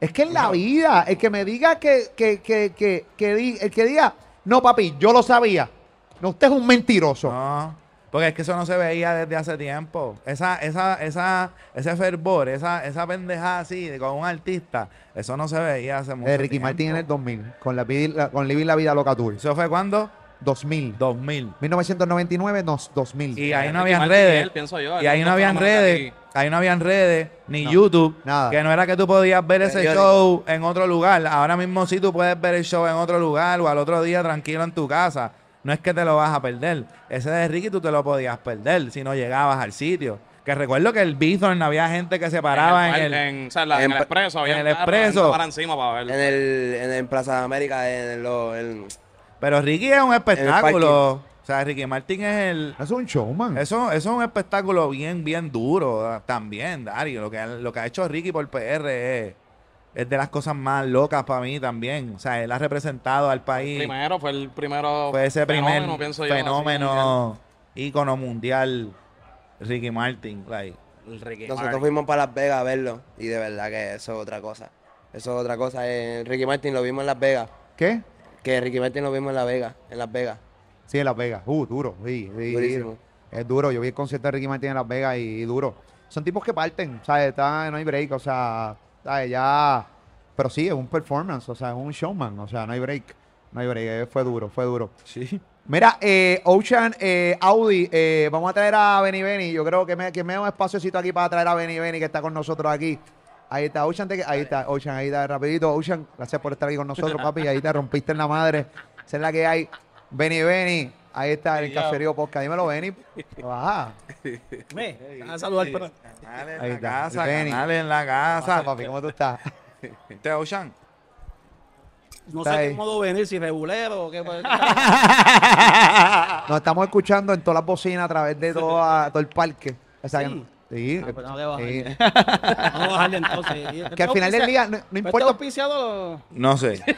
Es que en la vida, el que me diga que, que, que, que, que di- el que diga, no papi, yo lo sabía. No, usted es un mentiroso. No. Porque es que eso no se veía desde hace tiempo. Esa, esa, esa, ese fervor, esa, esa pendejada así de con un artista, eso no se veía hace mucho de Ricky tiempo. Martin en el 2000, con, la, con Living la Vida Loca Tour. ¿Eso fue cuando? 2000. 2000. 1999, no, 2000. Y ahí no Ricky habían Martin y redes. él, pienso yo, y ahí no no habían redes. Ahí no habían redes, ni No, YouTube. nada. Que no era que tú podías ver ese Periódico. show en otro lugar. Ahora mismo sí tú puedes ver el show en otro lugar o al otro día tranquilo en tu casa. No es que te lo vas a perder. Ese de Ricky tú te lo podías perder si no llegabas al sitio. Que recuerdo que el Bithorn había gente que se paraba en el... en, o sea, la- en en el expreso. en el expreso. para encima para verlo. En el, en el Plaza de América, en lo, en- Pero Ricky es un espectáculo. O sea, Ricky Martin es el... Eso es un showman. Eso, eso es un espectáculo bien, bien duro ah, también, Dario. Lo que, ha- lo que ha hecho Ricky por PR es, es de las cosas más locas para mí también. O sea, él ha representado al país. Primero fue el primero. Fue ese primer fenómeno, pienso yo, fenómeno ícono mundial, Ricky Martin. like. Ricky nosotros Martin. fuimos para Las Vegas a verlo. Y de verdad que eso es otra cosa. Eso es otra cosa. Eh, Ricky Martin lo vimos en Las Vegas. ¿Qué? Que Ricky Martin lo vimos en Las Vegas. En Las Vegas. Sí, en Las Vegas. Uh, duro. Sí, sí, Durísimo. Es duro. Yo vi el concierto de Ricky Martin en Las Vegas y, y duro. Son tipos que parten, ¿sabes? Está, no hay break, o sea, ¿sabes? Ya. Pero sí, es un performance, o sea, es un showman, o sea, no hay break. No hay break. eh, Fue duro, fue duro. Sí. Mira, eh, Ocean, eh, Audi, eh, vamos a traer a Benny Benny. Yo creo que me, que me da un espaciocito aquí para traer a Benny Benny que está con nosotros aquí. Ahí está, Ocean, te- ahí está, Ocean, ahí está, rapidito. Ocean, gracias por estar aquí con nosotros, <laughs> papi. Ahí te rompiste en la madre Esa es la que hay. Benny, Benny. Ahí está el caserío podcast. Dímelo, Benny. <laughs> Baja. Me, a saludar, pero- Canales en Ahí la está, casa, Benny. canales en la casa. papi, ¿cómo tú estás? ¿Este Ocean? no Está sé ahí. qué modo venir, si regulero o qué. pues. <laughs> Nos estamos escuchando en todas las bocinas a través de <laughs> toda- todo el parque. O sea, Sí. Sí, Ah, pues no le bajes. sí. <laughs> Vamos a bajarle entonces. <laughs> Que al final del día no, no ¿Este importa. auspiciado? No sé. <laughs>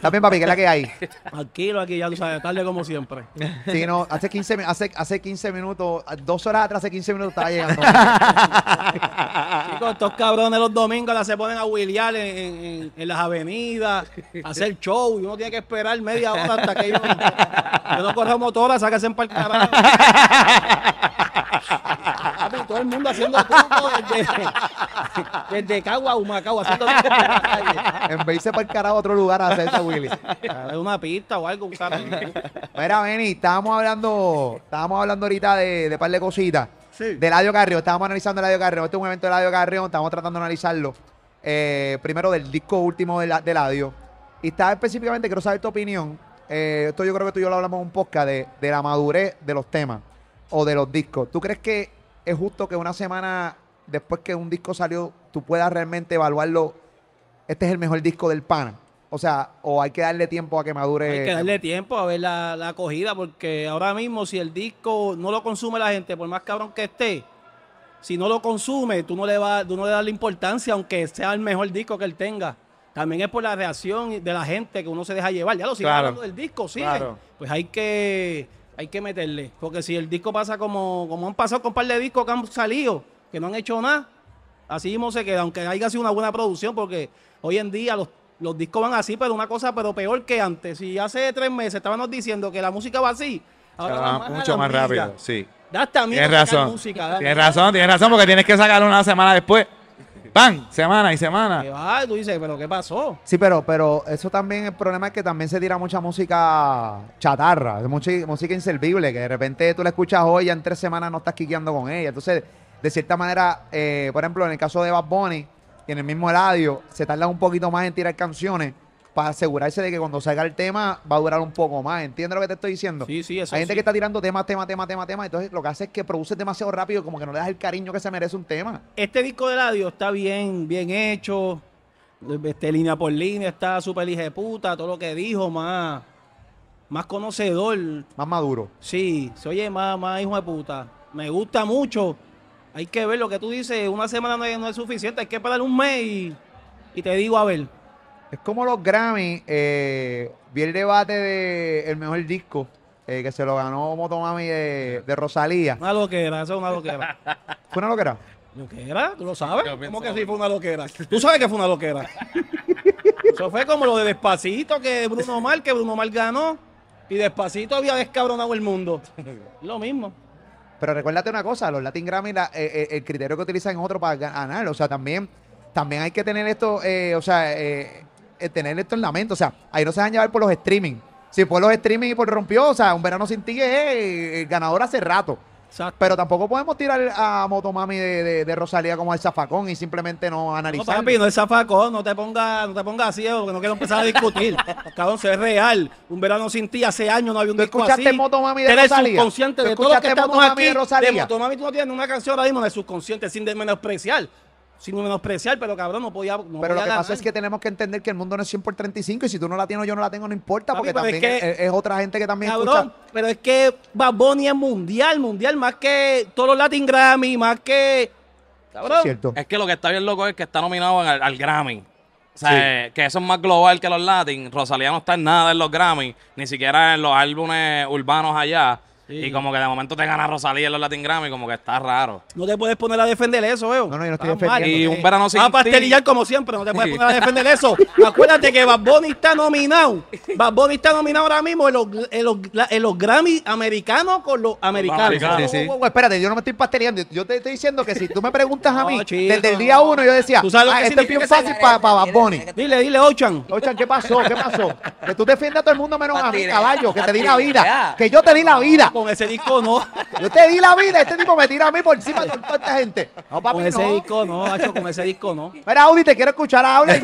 También, papi, que es la que hay. Tranquilo aquí, ya tú sabes, tarde como siempre. Sí, no, hace 15, mi- hace, hace 15 minutos, dos horas atrás, hace 15 minutos estaba llegando. <laughs> Chicos, estos cabrones los domingos la se ponen a wheelear en, en- en las avenidas, a hacer show, y uno tiene que esperar media hora hasta que yo, yo no corro motora, sáquense para el carajo. Todo el mundo haciendo trucos desde, desde Cagua a Humacao, haciendo trucos en la calle. en vez de irse para el carajo a otro lugar a hacer esa Willy. Dale una pista o algo, un camino. Mira, Benny, estábamos hablando, estábamos hablando ahorita de, de par de cositas. Sí. De Eladio Carrión, estábamos analizando Eladio Carrión. Este es un evento de Eladio Carrión, estamos tratando de analizarlo. Eh, primero del disco último de, la, de Eladio. Y está específicamente, quiero saber tu opinión. eh, esto yo creo que tú y yo lo hablamos en un podcast de, de la madurez de los temas o de los discos. ¿Tú crees que es justo que una semana después que un disco salió, tú puedas realmente evaluarlo? Este es el mejor disco del pana. O sea, o hay que darle tiempo a que madure. Hay que darle tiempo a ver la, la acogida, porque ahora mismo si el disco no lo consume la gente, por más cabrón que esté, si no lo consume, tú no le vas, tú no le das la importancia, aunque sea el mejor disco que él tenga. También es por la reacción de la gente que uno se deja llevar. Ya lo sigue Claro. hablando del disco, sí. Claro. Pues hay que, hay que meterle. Porque si el disco pasa como, como han pasado con un par de discos que han salido, que no han hecho nada, así mismo se queda, aunque haya sido una buena producción, porque hoy en día los, los discos van así, pero una cosa pero peor que antes. Si hace tres meses estábamos diciendo que la música va así, ahora va más mucho más rápido, sí. Da hasta miedo Tienes razón. música, Tienes razón, tienes razón, porque tienes que sacarlo una semana después. ¡Pam! Semana y semana. Y tú dices, pero ¿qué pasó? Sí, pero, pero eso también, el problema es que también se tira mucha música chatarra, mucha música inservible, que de repente tú la escuchas hoy y en tres semanas no estás quiqueando con ella. Entonces, de cierta manera, eh, por ejemplo, en el caso de Bad Bunny y en el mismo Eladio, se tarda un poquito más en tirar canciones para asegurarse de que cuando salga el tema va a durar un poco más. ¿Entiendes lo que te estoy diciendo? Sí, sí, eso Hay gente sí. que está tirando tema, tema, tema, tema, tema, entonces lo que hace es que produce demasiado rápido, como que no le das el cariño que se merece un tema. Este disco de radio está bien, bien hecho. Este, línea por línea, está súper hija de puta, todo lo que dijo, más, más conocedor. Más maduro. Sí, se oye más, más hijo de puta. Me gusta mucho. Hay que ver lo que tú dices. Una semana no es, no es suficiente. Hay que esperar un mes y, y te digo a ver. Es como los Grammy, eh, vi el debate de el mejor disco, eh, que se lo ganó Motomami de, de Rosalía. Una loquera, eso es una loquera. <laughs> ¿Fue una loquera? ¿Loquera? ¿Tú lo sabes? ¿Cómo que sí fue una loquera? ¿Tú sabes que fue una loquera? <laughs> Eso fue como lo de Despacito, que Bruno Mar, que Bruno Mar ganó. Y Despacito había descabronado el mundo. Lo mismo. Pero recuérdate una cosa, los Latin Grammy, la- eh, eh, el criterio que utilizan es otro para ganar. O sea, también, también hay que tener esto, eh, o sea, tener esto en la mente. O sea, ahí no se van a llevar por los streaming. Si por los streaming y por rompió, o sea, un verano sin ti es eh, el ganador hace rato. Exacto. Pero tampoco podemos tirar a Motomami de, de, de Rosalía como el zafacón y simplemente no No, analizar. papi, no es zafacón, no te pongas no te pongas así, porque no quiero empezar a discutir. <laughs> Cabrón, es real. Un verano sin ti, hace años no había un ¿Tú disco escuchaste así. Motomami de Tú eres Rosalía? subconsciente ¿Tú de todo lo que escuchaste estamos Motomami aquí. de Rosalía? De Motomami tú no tienes una canción ahora mismo de subconsciente sin menospreciar. Sin menospreciar, pero cabrón, no podía no Pero lo que pasa es que tenemos que entender que el mundo no es 100 por 35 y si tú no la tienes o yo no la tengo, no importa, Papi, porque es también que- es, es otra gente que también Cabrón, escucha. pero es que Bad Bunny es mundial, mundial, más que todos los Latin Grammy, más que... Cabrón, Cierto. Es que lo que está bien loco es que está nominado al Grammy. O sea, eh, que eso es más global que los Latin. Rosalía no está en nada en los Grammy, ni siquiera en los álbumes urbanos allá. Sí. Y como que de momento te gana Rosalía en los Latin Grammy, como que está raro. no te puedes poner a defender eso, veo. No, no, yo no estoy mal. defendiendo. Y un verano sin Vas a ti. pastelillar como siempre, no te puedes poner a defender eso. <laughs> Acuérdate que Bad Bunny está nominado. Bad Bunny está nominado ahora mismo en los, en los, en los Grammy americanos con los americanos. Sí, espérate, yo no me estoy pasteleando. Yo te estoy diciendo que si tú me preguntas a No, mí, chico, desde el día uno yo decía, ¿Tú sabes lo ah, que este es bien fácil para Bad Bunny. Dile, dile, Ochan. Ochan, ¿qué pasó? ¿Qué pasó? Que tú defiendas a todo el mundo menos a mí, caballo, que te di la vida. Que yo te di la vida. Con ese disco no. <laughs> Yo te di la vida, este tipo me tira a mí por encima de toda esta gente. No, papi, Con ese no. disco no, macho, con ese disco no. Mira, Audi, te quiero escuchar a Audi. <laughs>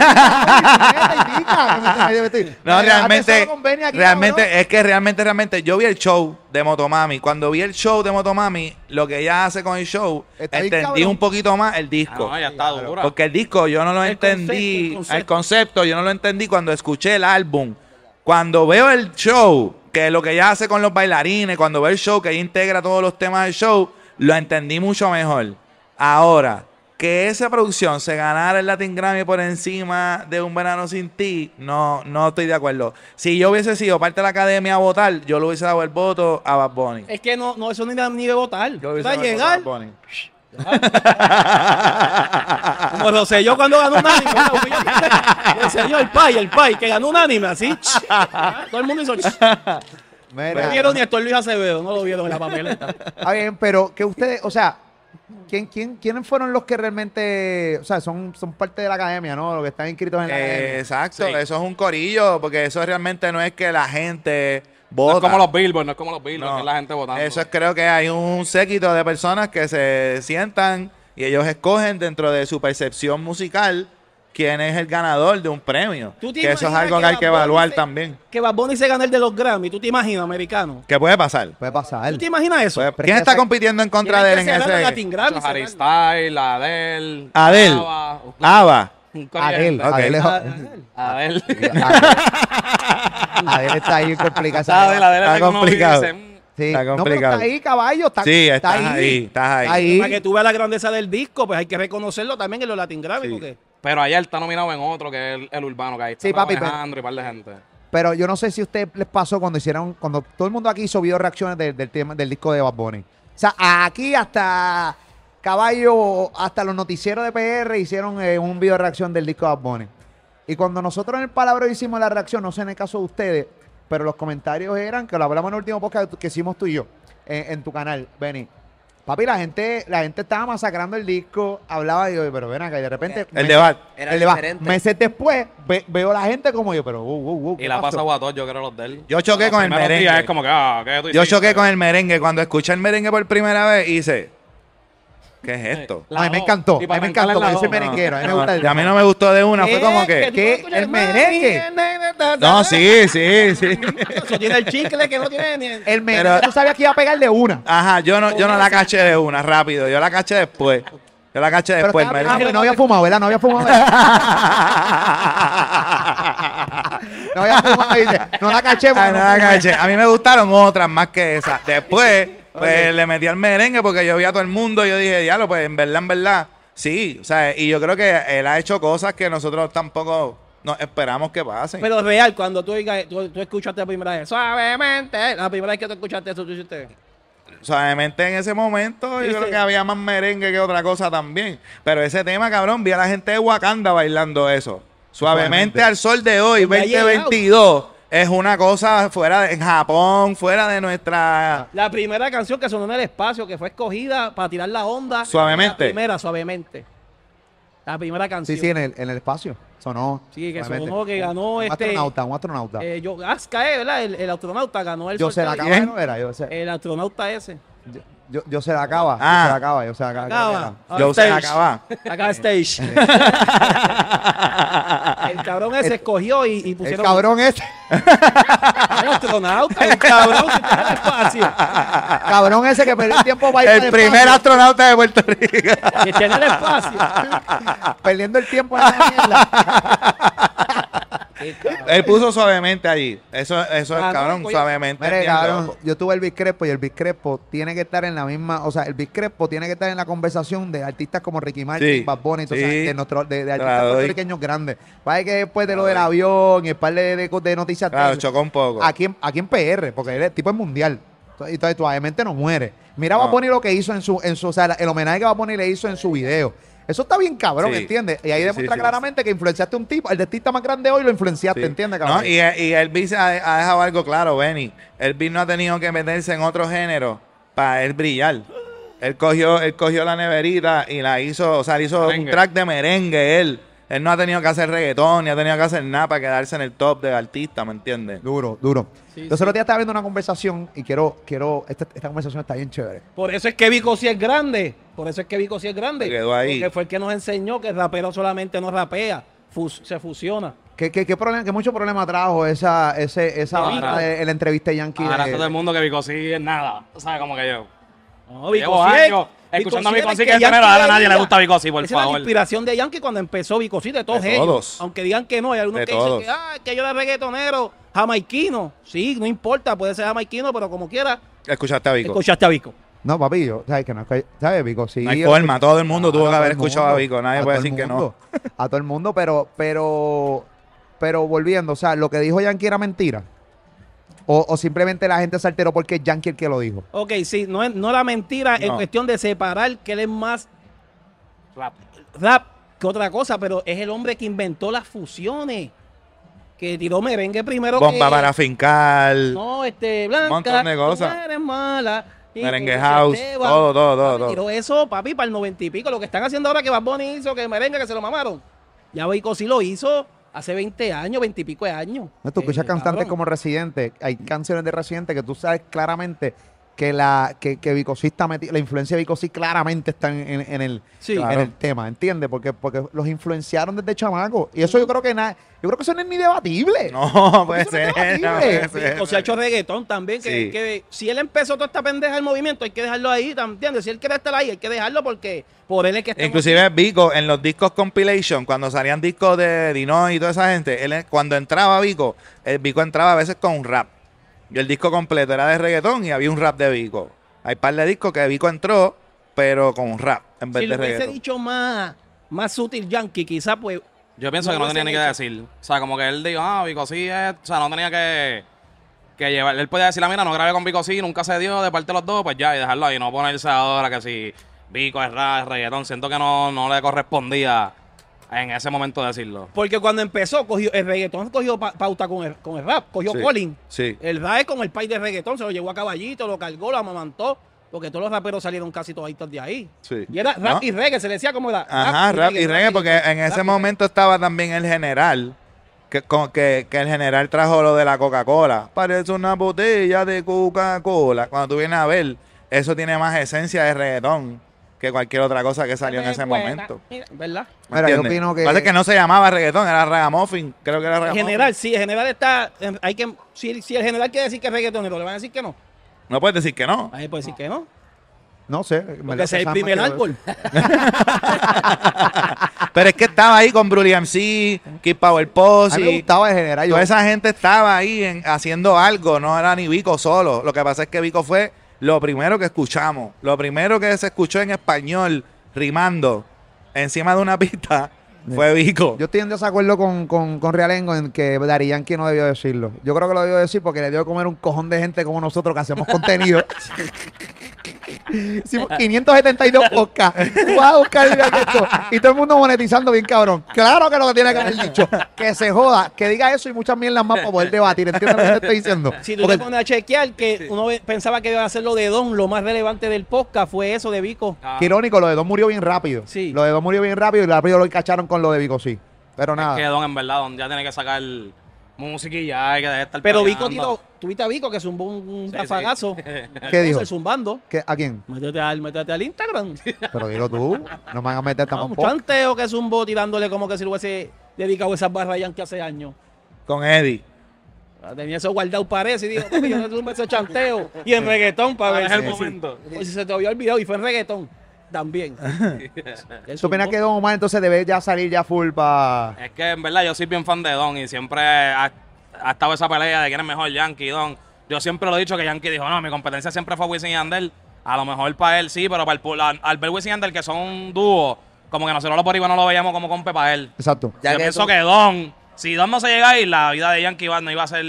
No, realmente, realmente realmente, es que realmente, realmente, yo vi el show de Motomami. Cuando vi el show de Motomami, lo que ella hace con el show, Está entendí un poquito más el Ah, disco. no, ya está dura. Porque el disco yo no lo El entendí, concepto, el el concepto yo no lo entendí cuando escuché el álbum. Cuando veo el show, que lo que ella hace con los bailarines, cuando veo el show, que ella integra todos los temas del show, lo entendí mucho mejor. Ahora, que esa producción se ganara el Latin Grammy por encima de Un Verano Sin Ti, no, no estoy de acuerdo. Si yo hubiese sido parte de la academia a votar, yo le hubiese dado el voto a Bad Bunny. Es que no, no eso ni, ni de votar. Yo O hubiese sea, dado el voto a llegar, Bad Bunny. <laughs> como Rosselló cuando ganó un anime. El pai, el pai, que ganó un anime así. <laughs> Todo el mundo hizo. No Mira, vieron ni a Luis Acevedo, no lo vieron en la papeleta. Está bien, pero que ustedes, o sea, ¿quién, quién, ¿quiénes fueron los que realmente, o sea, son, son parte de la academia, ¿no? Los que están inscritos en la Eh, academia. exacto, Sí. eso es un corillo, porque eso realmente no es que la gente No es como los Billboard, no es como los Billboard, No. que es la gente votando. Eso es creo que hay un séquito de personas que se sientan y ellos escogen dentro de su percepción musical quién es el ganador de un premio. ¿Tú te Que eso es algo que que hay que evaluar se- también. Que Bad Bunny se gana el de los Grammy, ¿tú te imaginas, americano? ¿Qué puede pasar? Puede pasar. ¿Tú te imaginas eso? Puede- Pero ¿Quién es que está compitiendo en contra de él en que ese? Latin Grammy, Harry. Styles, Adele. Adele. Ava, Ava. De Adel. Adel, es- Ah, Adele. Adel está ahí complicado. Adele, Adele Está complicado. Sí. Está No, pero complicado. está ahí, caballo. Está, Sí, está estás ahí, estás ahí. Está Para que ahí. tú veas la grandeza del disco, pues hay que reconocerlo también en los Latin Grammy. Sí. Porque Pero ayer está nominado en otro que es el, el urbano que hay. Está Sí, papi, pero- Alejandro y un par de gente. Pero yo no sé si a usted les pasó cuando hicieron, cuando todo el mundo aquí hizo video reacciones del, del tema del disco de Bad Bunny. O sea, aquí hasta Caballo, hasta los noticieros de PR hicieron eh, un video reacción del disco de Bad Bunny. Y cuando nosotros en el palabra hicimos la reacción, no sé en el caso de ustedes, pero los comentarios eran, que lo hablamos en el último podcast que hicimos tú y yo, en, en tu canal, Benny. Papi, la gente, la gente estaba masacrando el disco, hablaba y yo, pero ven acá, y de repente. El debate. Era el debate. diferente. Meses después, ve- veo la gente como yo, pero, uh, uh, uh, Y ¿qué la ha pasó? pasado a todos, yo creo, los de él. Yo choqué Los con el días merengue. Es como que, ah, ¿qué tú Yo choqué con el merengue. Cuando escuché el merengue por primera vez, hice, ¿qué es esto? La a mí me encantó, a mí me encantó, yo soy merenguero, a mí me No, gusta el... y a mí no me gustó de una, fue ¿Qué? como ¿Que ¿Qué? ¿El merengue? <laughs> No, sí, sí, sí. Eso tiene el chicle que no tiene ni... El merengue, tú sabías que iba a pegar de una. Ajá, yo no, yo no la caché de una, rápido. Yo la caché después. Yo la caché después. ah, pero no había fumado, ¿verdad? No había fumado. ¿verdad? <laughs> no había fumado, dice. No la caché. porque no la fumé. caché. A mí me gustaron otras más que esas. Después, pues le metí al merengue porque yo vi a todo el mundo y yo dije, diablo, pues en verdad, en verdad, sí. O sea, y yo creo que él ha hecho cosas que nosotros tampoco nos esperamos que pasen. Pero real, cuando tú, digas- tú, tú escuchaste la primera vez, suavemente, la primera vez que tú escuchaste eso, tú dijiste, Suavemente en ese momento, yo ¿Viste? creo que había más merengue que otra cosa también. Pero ese tema, cabrón, vi a la gente de Wakanda bailando eso. Suavemente Suavemente. al sol de hoy, Donde ha llegado. 2022, es una cosa fuera de en Japón, fuera de nuestra. La primera canción que sonó en el espacio, que fue escogida para tirar la onda. Suavemente. La primera, suavemente. La primera canción. Sí, sí, en el, en el espacio. Sonó. Sí, que sonó, que ganó Un este. astronauta, un astronauta. Eh, yo, Aska, eh, ¿verdad? El, el astronauta ganó el yo se la acaba, ¿no era? Yo sé. El astronauta ese. Yo, yo, yo se la acaba. Ah. Yo se la acaba, yo se la acaba. Acaba. Yo se Stage. acaba. Acá stage. El cabrón ese escogió y, y El pusieron. cabrón este. El astronauta, el cabrón que está en el espacio. cabrón ese que perdió el tiempo para ir El para primer espacio, astronauta de Puerto Rico. Que está en el espacio. Perdiendo el tiempo en esa mierda. Él puso suavemente allí. Eso, eso es Ah, cabrón, coño. suavemente. Mire, cabrón, yo tuve el Biscrepo y el Biscrepo tiene que estar en la misma, o sea, el Biscrepo tiene que estar en la conversación de artistas como Ricky Martin, Sí, Bad Bunny, sí. entonces, de, nuestro, de, de artistas doy. puertorriqueños grandes. Vaya que después de lo del avión y el par de, de, de noticias, Claro, chocó un poco. aquí, en, aquí en PR, porque el tipo es mundial. Entonces, obviamente no muere. Mira No. Bad Bunny lo que hizo en su, en su, o sea, el homenaje que Bad Bunny le hizo en su video. Eso está bien cabrón, Sí. ¿entiendes? Y ahí Sí, demuestra sí. claramente que influenciaste a un tipo, el artista más grande hoy lo influenciaste, Sí. ¿entiendes, cabrón? No, y, y Elvis ha, ha dejado algo claro, Benny. Elvis no ha tenido que meterse en otro género para él brillar. Él cogió, él cogió la neverita y la hizo, o sea, le hizo un Merengue. track de merengue él. Él no ha tenido que hacer reggaetón, ni ha tenido que hacer nada para quedarse en el top de artista, ¿me entiendes? Duro, duro. Sí, Entonces, sí. el otro día estaba viendo una conversación y quiero, quiero, esta, esta conversación está bien chévere. Por eso es que Vico sí es grande. Por eso es que Vico sí es grande. Se quedó ahí. Porque fue el que nos enseñó que el rapero solamente no rapea, fus- se fusiona. ¿Qué, qué, qué problema, qué mucho problema trajo esa, ese, esa Ahora- de, la entrevista de Yankee? Ahora de- todo el mundo que Vico sí es nada. O sea, como que yo. No, Llevo sí es- escuchando a Vico es sí que tener, ahora a nadie le gusta Vico sí, por Esa es la favor. inspiración de Yankee cuando empezó Vico sí, de todos De ellos. todos. Aunque digan que no, hay algunos De que todos. dicen que, ah, que yo era reggaetonero, jamaiquino. Sí, no importa, puede ser jamaiquino, pero como quiera, Escuchaste a Vico. escuchaste a Vico. No, papi, yo, ¿sabes que no es que, ¿sabes, Vico? Sí. No hay yo- forma, todo el mundo tuvo Claro, que haber escuchado a. Vico, nadie A puede decir que no. A todo el mundo, pero, pero, pero volviendo, o sea, lo que dijo Yankee era mentira. O, o simplemente la gente se alteró porque es Yankee el que lo dijo. Ok, sí, no, es, no la mentira en No. cuestión de separar que él es más Rap. rap que otra cosa, pero es el hombre que inventó las fusiones. Que tiró merengue primero Bomba que... para fincar. No, este, Blanca. montón de cosas. eres mala. y Merengue house, todo, todo, todo, Papi, todo. Tiró eso, papi, para el noventa y pico. Lo que están haciendo ahora que Bad Bunny hizo, que merengue, que se lo mamaron. Ya Vico sí lo hizo hace 20 años, 20 y pico de años. No, tú escuchas Eh, cantantes cabrón. como Residente, hay canciones de Residente que tú sabes claramente que la que, que Vico sí está meti- la influencia de Vico sí claramente está en, en- en el, Sí. en el tema, ¿entiendes? Porque, porque los influenciaron desde chamaco. Y eso yo creo que nada, yo creo que eso no es ni debatible. No, puede Eso no es ser. no debatible. puede ser. O se ha hecho reggaetón también. Que, Sí. que si él empezó toda esta pendeja del movimiento, hay que dejarlo ahí, ¿tam- ¿entiendes? Si él quiere estar ahí, hay que dejarlo porque por él es que estamos- Inclusive Vico, en los discos compilation, cuando salían discos de Dino y toda esa gente, él, cuando entraba Vico, el Vico entraba a veces con un rap. Y el disco completo era de reggaetón y había un rap de Vico. Hay par de discos que Vico entró, pero con un rap en vez Si de le hubiese reggaetón. dicho más, más sutil Yankee, quizás pues Yo pienso No que no hubiese tenía ni que decir. O sea, como que él dijo, ah, Vico sí es. O sea, no tenía que, que llevar. Él podía decir, ah, mira, no grabé con Vico sí, nunca se dio de parte de los dos, pues ya, y dejarlo ahí. No ponerse ahora que si Vico es rap, es reggaetón. Siento que no, no le correspondía en ese momento decirlo. Porque cuando empezó, cogió, el reggaetón cogió pa- pauta con el, con el rap, cogió Sí, Colin. Sí. El rap con el país de reggaetón, se lo llevó a caballito, lo cargó, lo amamantó, porque todos los raperos salieron casi toditos de ahí. Sí. Y era rap ¿No? y reggae, se le decía como era. Ajá, rap y reggae, porque en ese momento estaba también el general. Que, con- que, que el general trajo lo de la Coca-Cola. Parece una botella de Coca-Cola. Cuando tú vienes a ver, eso tiene más esencia de reggaetón que cualquier otra cosa que salió en ese Buena, momento. mira, ¿Verdad? Mira, yo opino que- Pasa que no se llamaba reggaetón, era ragamuffin. Creo que era En ragamuffin. general, sí, en general está. en- Hay que, si, si el general quiere decir que es reggaetonero, le van a decir que no. No puedes decir que no. Ahí puede decir que no. No sé. Porque es el primer árbol. <laughs> Pero es que estaba ahí con Brully MC, Kid Power A mí me Posse. gustaba el general. Yo, Toda esa gente estaba ahí en- haciendo algo, no era ni Vico solo. Lo que pasa es que Vico fue lo primero que escuchamos, lo primero que se escuchó en español, rimando, encima de una pista, fue Vico. yo estoy en desacuerdo con, con, con Realengo en que Dari Yankee no debió decirlo. Yo creo que lo debió decir porque le dio de comer un cojón de gente como nosotros que hacemos contenido. <laughs> Hicimos 572 podcasts. Tú vas a buscar y esto. Y todo el mundo monetizando bien cabrón. Claro que lo que tiene que haber dicho. Que se joda, que diga eso y muchas mierdas más para poder <laughs> debatir. ¿Entiendes lo que te estoy diciendo? Si tú Porque- te pones a chequear que uno pensaba que iba a ser lo de Don, lo más relevante del podcast fue eso de Vico. Ah, Qué irónico, lo de Don murió bien rápido. Sí. Lo de Don murió bien rápido y rápido lo encacharon con lo de Vico, sí. Pero nada. que Don, en verdad, Don ya tiene que sacar y ya, hay que dejar estar Pero Vico peleando. tiró, tuviste a Vico que zumbó un, un Sí, rafagazo. <laughs> ¿Qué dijo? Zumbando. ¿Qué- ¿A quién? Métete al, métete al Instagram. <laughs> Pero dilo tú. No me van a meter Ah, un tampoco. chanteo que zumbó tirándole como que si lo hubiese dedicado esas barras a Yankee hace años. Con Eddie. Ah, Tenía eso guardado parece y digo, papi, yo no ese chanteo. Y en reggaetón para ver Es el si- momento. Pues si se te había olvidado y fue en reggaetón también. <laughs> ¿Tú opinas que Don Omar entonces debe ya salir ya full para... Es que en verdad yo soy bien fan de Don y siempre ha, ha estado esa pelea de quién es mejor, Yankee y Don. Yo siempre lo he dicho que Yankee dijo, no, mi competencia siempre fue Wisin y Yandel. A lo mejor para él sí, pero para el, pu- al, al ver Wisin y Yandel que son un dúo, como que nosotros los por no lo veíamos como compe para él. Exacto. Ya yo que pienso eso- que Don, si Don no se llega ahí, la vida de Yankee iba, no iba a ser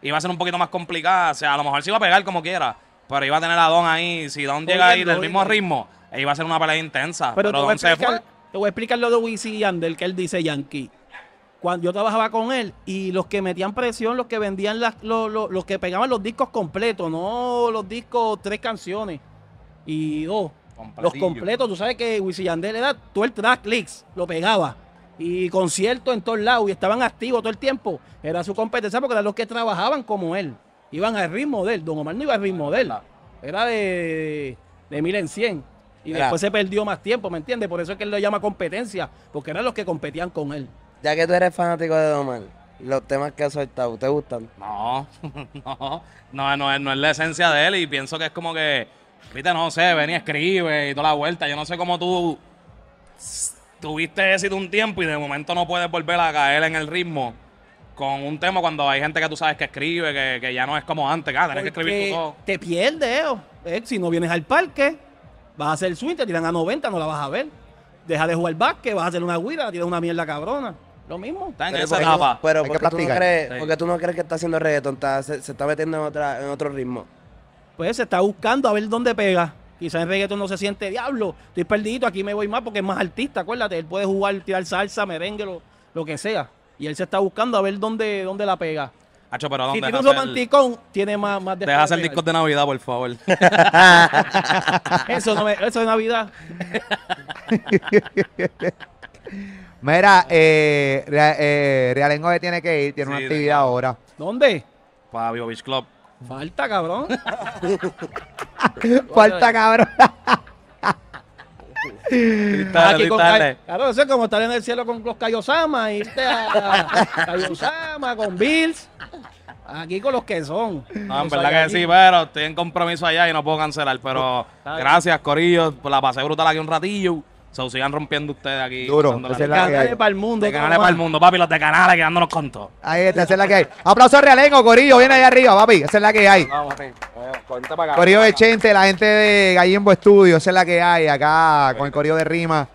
iba a ser un poquito más complicada. O sea, a lo mejor se iba a pegar como quiera, pero iba a tener a Don ahí. Si Don llega ahí del mismo ritmo, iba a ser una pelea intensa. Pero, Pero, te, voy a explicar, fue. te voy a explicar lo de Wisin y Yandel, que él dice Yankee. Cuando yo trabajaba con él y los que metían presión, los que vendían las, los, los- los que pegaban los discos completos, no los discos tres canciones y dos. Los Completillo. completos, tú sabes que Wisin Yandel era todo el track leaks, lo pegaba. y conciertos en todos lados y estaban activos todo el tiempo. Era su competencia porque eran los que trabajaban como él. Iban al ritmo de él. Don Omar no iba al ritmo de él. Era de, de mil en cien. Y Mira. después se perdió más tiempo, ¿me entiendes? Por eso es que él lo llama competencia, porque eran los que competían con él. Ya que tú eres fanático de Domar, los temas que ha soltado, ¿te gustan? No, <laughs> no, no, no, es- no es la esencia de él y pienso que es como que, viste, no sé, ven y escribe y toda la vuelta. Yo no sé cómo tú tuviste éxito un tiempo y de momento no puedes volver a caer en el ritmo con un tema cuando hay gente que tú sabes que escribe, que, que ya no es como antes, ah, tienes que escribir tú todo. te pierdes. Eh, si no vienes al parque, vas a hacer swing, te tiran a 90, no la vas a ver. Deja de jugar básquet, vas a hacer una guira, tiras una mierda cabrona. Lo mismo. Está en Pero esa etapa. Pero Hay que porque tú, no practicar. crees, Sí. porque tú no crees que está haciendo reggaeton, está- se, se está metiendo en, otra, en otro ritmo. Pues se está buscando a ver dónde pega. Quizás en reggaeton no se siente diablo. Estoy perdido, aquí me voy más porque es más artista, acuérdate. Él puede jugar, tirar salsa, merengue, lo, lo que sea. Y él se está buscando a ver dónde, dónde la pega. Hacho, pero Si ¿dónde? tiene un romanticón, tiene más, más Deja hacer discos de Navidad, por favor. Eso, no me- eso de Navidad. <laughs> Mira, eh, eh, Realengo se tiene que ir, tiene una actividad ahora. ¿Dónde? Para Vivo Beach Club. Falta, cabrón. <laughs> Falta cabrón. <laughs> Aquí con Claro, eso es como estar en el cielo con los Kaiosama, irte a <laughs> Kaiosama con Bills. Aquí con los que son. No, en verdad que sí, pero estoy en compromiso allá y no puedo cancelar. Pero gracias, Corillo. Pues la pasé brutal aquí un ratillo. Se sigan rompiendo ustedes aquí. Duro, esa es bien. la que hay. Canales para el mundo. De canales para el mundo, papi, los de canales quedándonos con todo. Ahí está, esa es la que hay. Aplauso a Realengo, Corillo, viene ahí arriba, papi. Esa es la que hay. Vamos, para Corillo de Chente, la gente de Gallimbo Studio, esa es la que hay acá con el Corillo de Rima.